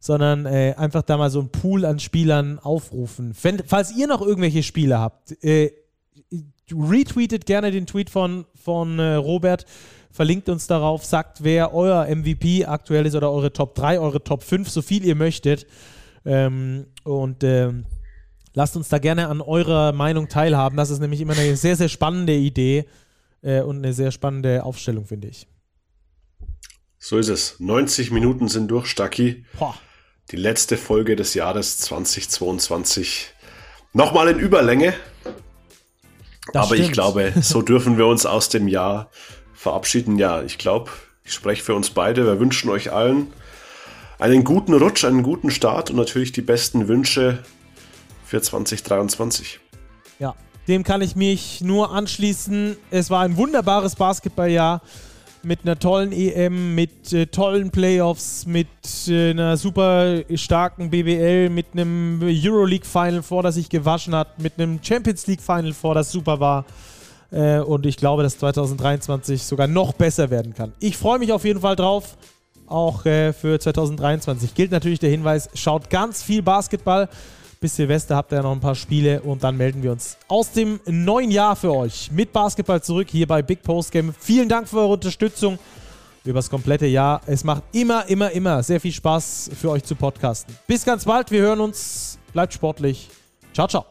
Sondern äh, einfach da mal so einen Pool an Spielern aufrufen. Wenn, falls ihr noch irgendwelche Spiele habt, äh, retweetet gerne den Tweet von, von äh, Robert, verlinkt uns darauf, sagt, wer euer MVP aktuell ist oder eure Top 3, eure Top 5, so viel ihr möchtet. Ähm, und ähm, lasst uns da gerne an eurer Meinung teilhaben. Das ist nämlich immer eine sehr, sehr spannende Idee äh, und eine sehr spannende Aufstellung, finde ich. So ist es. 90 Minuten sind durch, Stacki. Boah. Die letzte Folge des Jahres 2022. Nochmal in Überlänge. Das Aber stimmt. ich glaube, so dürfen wir uns aus dem Jahr verabschieden. Ja, ich glaube, ich spreche für uns beide. Wir wünschen euch allen einen guten Rutsch, einen guten Start und natürlich die besten Wünsche für 2023. Ja, dem kann ich mich nur anschließen. Es war ein wunderbares Basketballjahr mit einer tollen EM, mit äh, tollen Playoffs, mit äh, einer super starken BBL, mit einem Euroleague Final vor, das sich gewaschen hat, mit einem Champions League Final vor, das super war. Äh, und ich glaube, dass 2023 sogar noch besser werden kann. Ich freue mich auf jeden Fall drauf auch äh, für 2023. Gilt natürlich der Hinweis, schaut ganz viel Basketball. Bis Silvester habt ihr noch ein paar Spiele und dann melden wir uns aus dem neuen Jahr für euch mit Basketball zurück hier bei Big Post Game. Vielen Dank für eure Unterstützung über das komplette Jahr. Es macht immer, immer, immer sehr viel Spaß für euch zu podcasten. Bis ganz bald, wir hören uns. Bleibt sportlich. Ciao, ciao.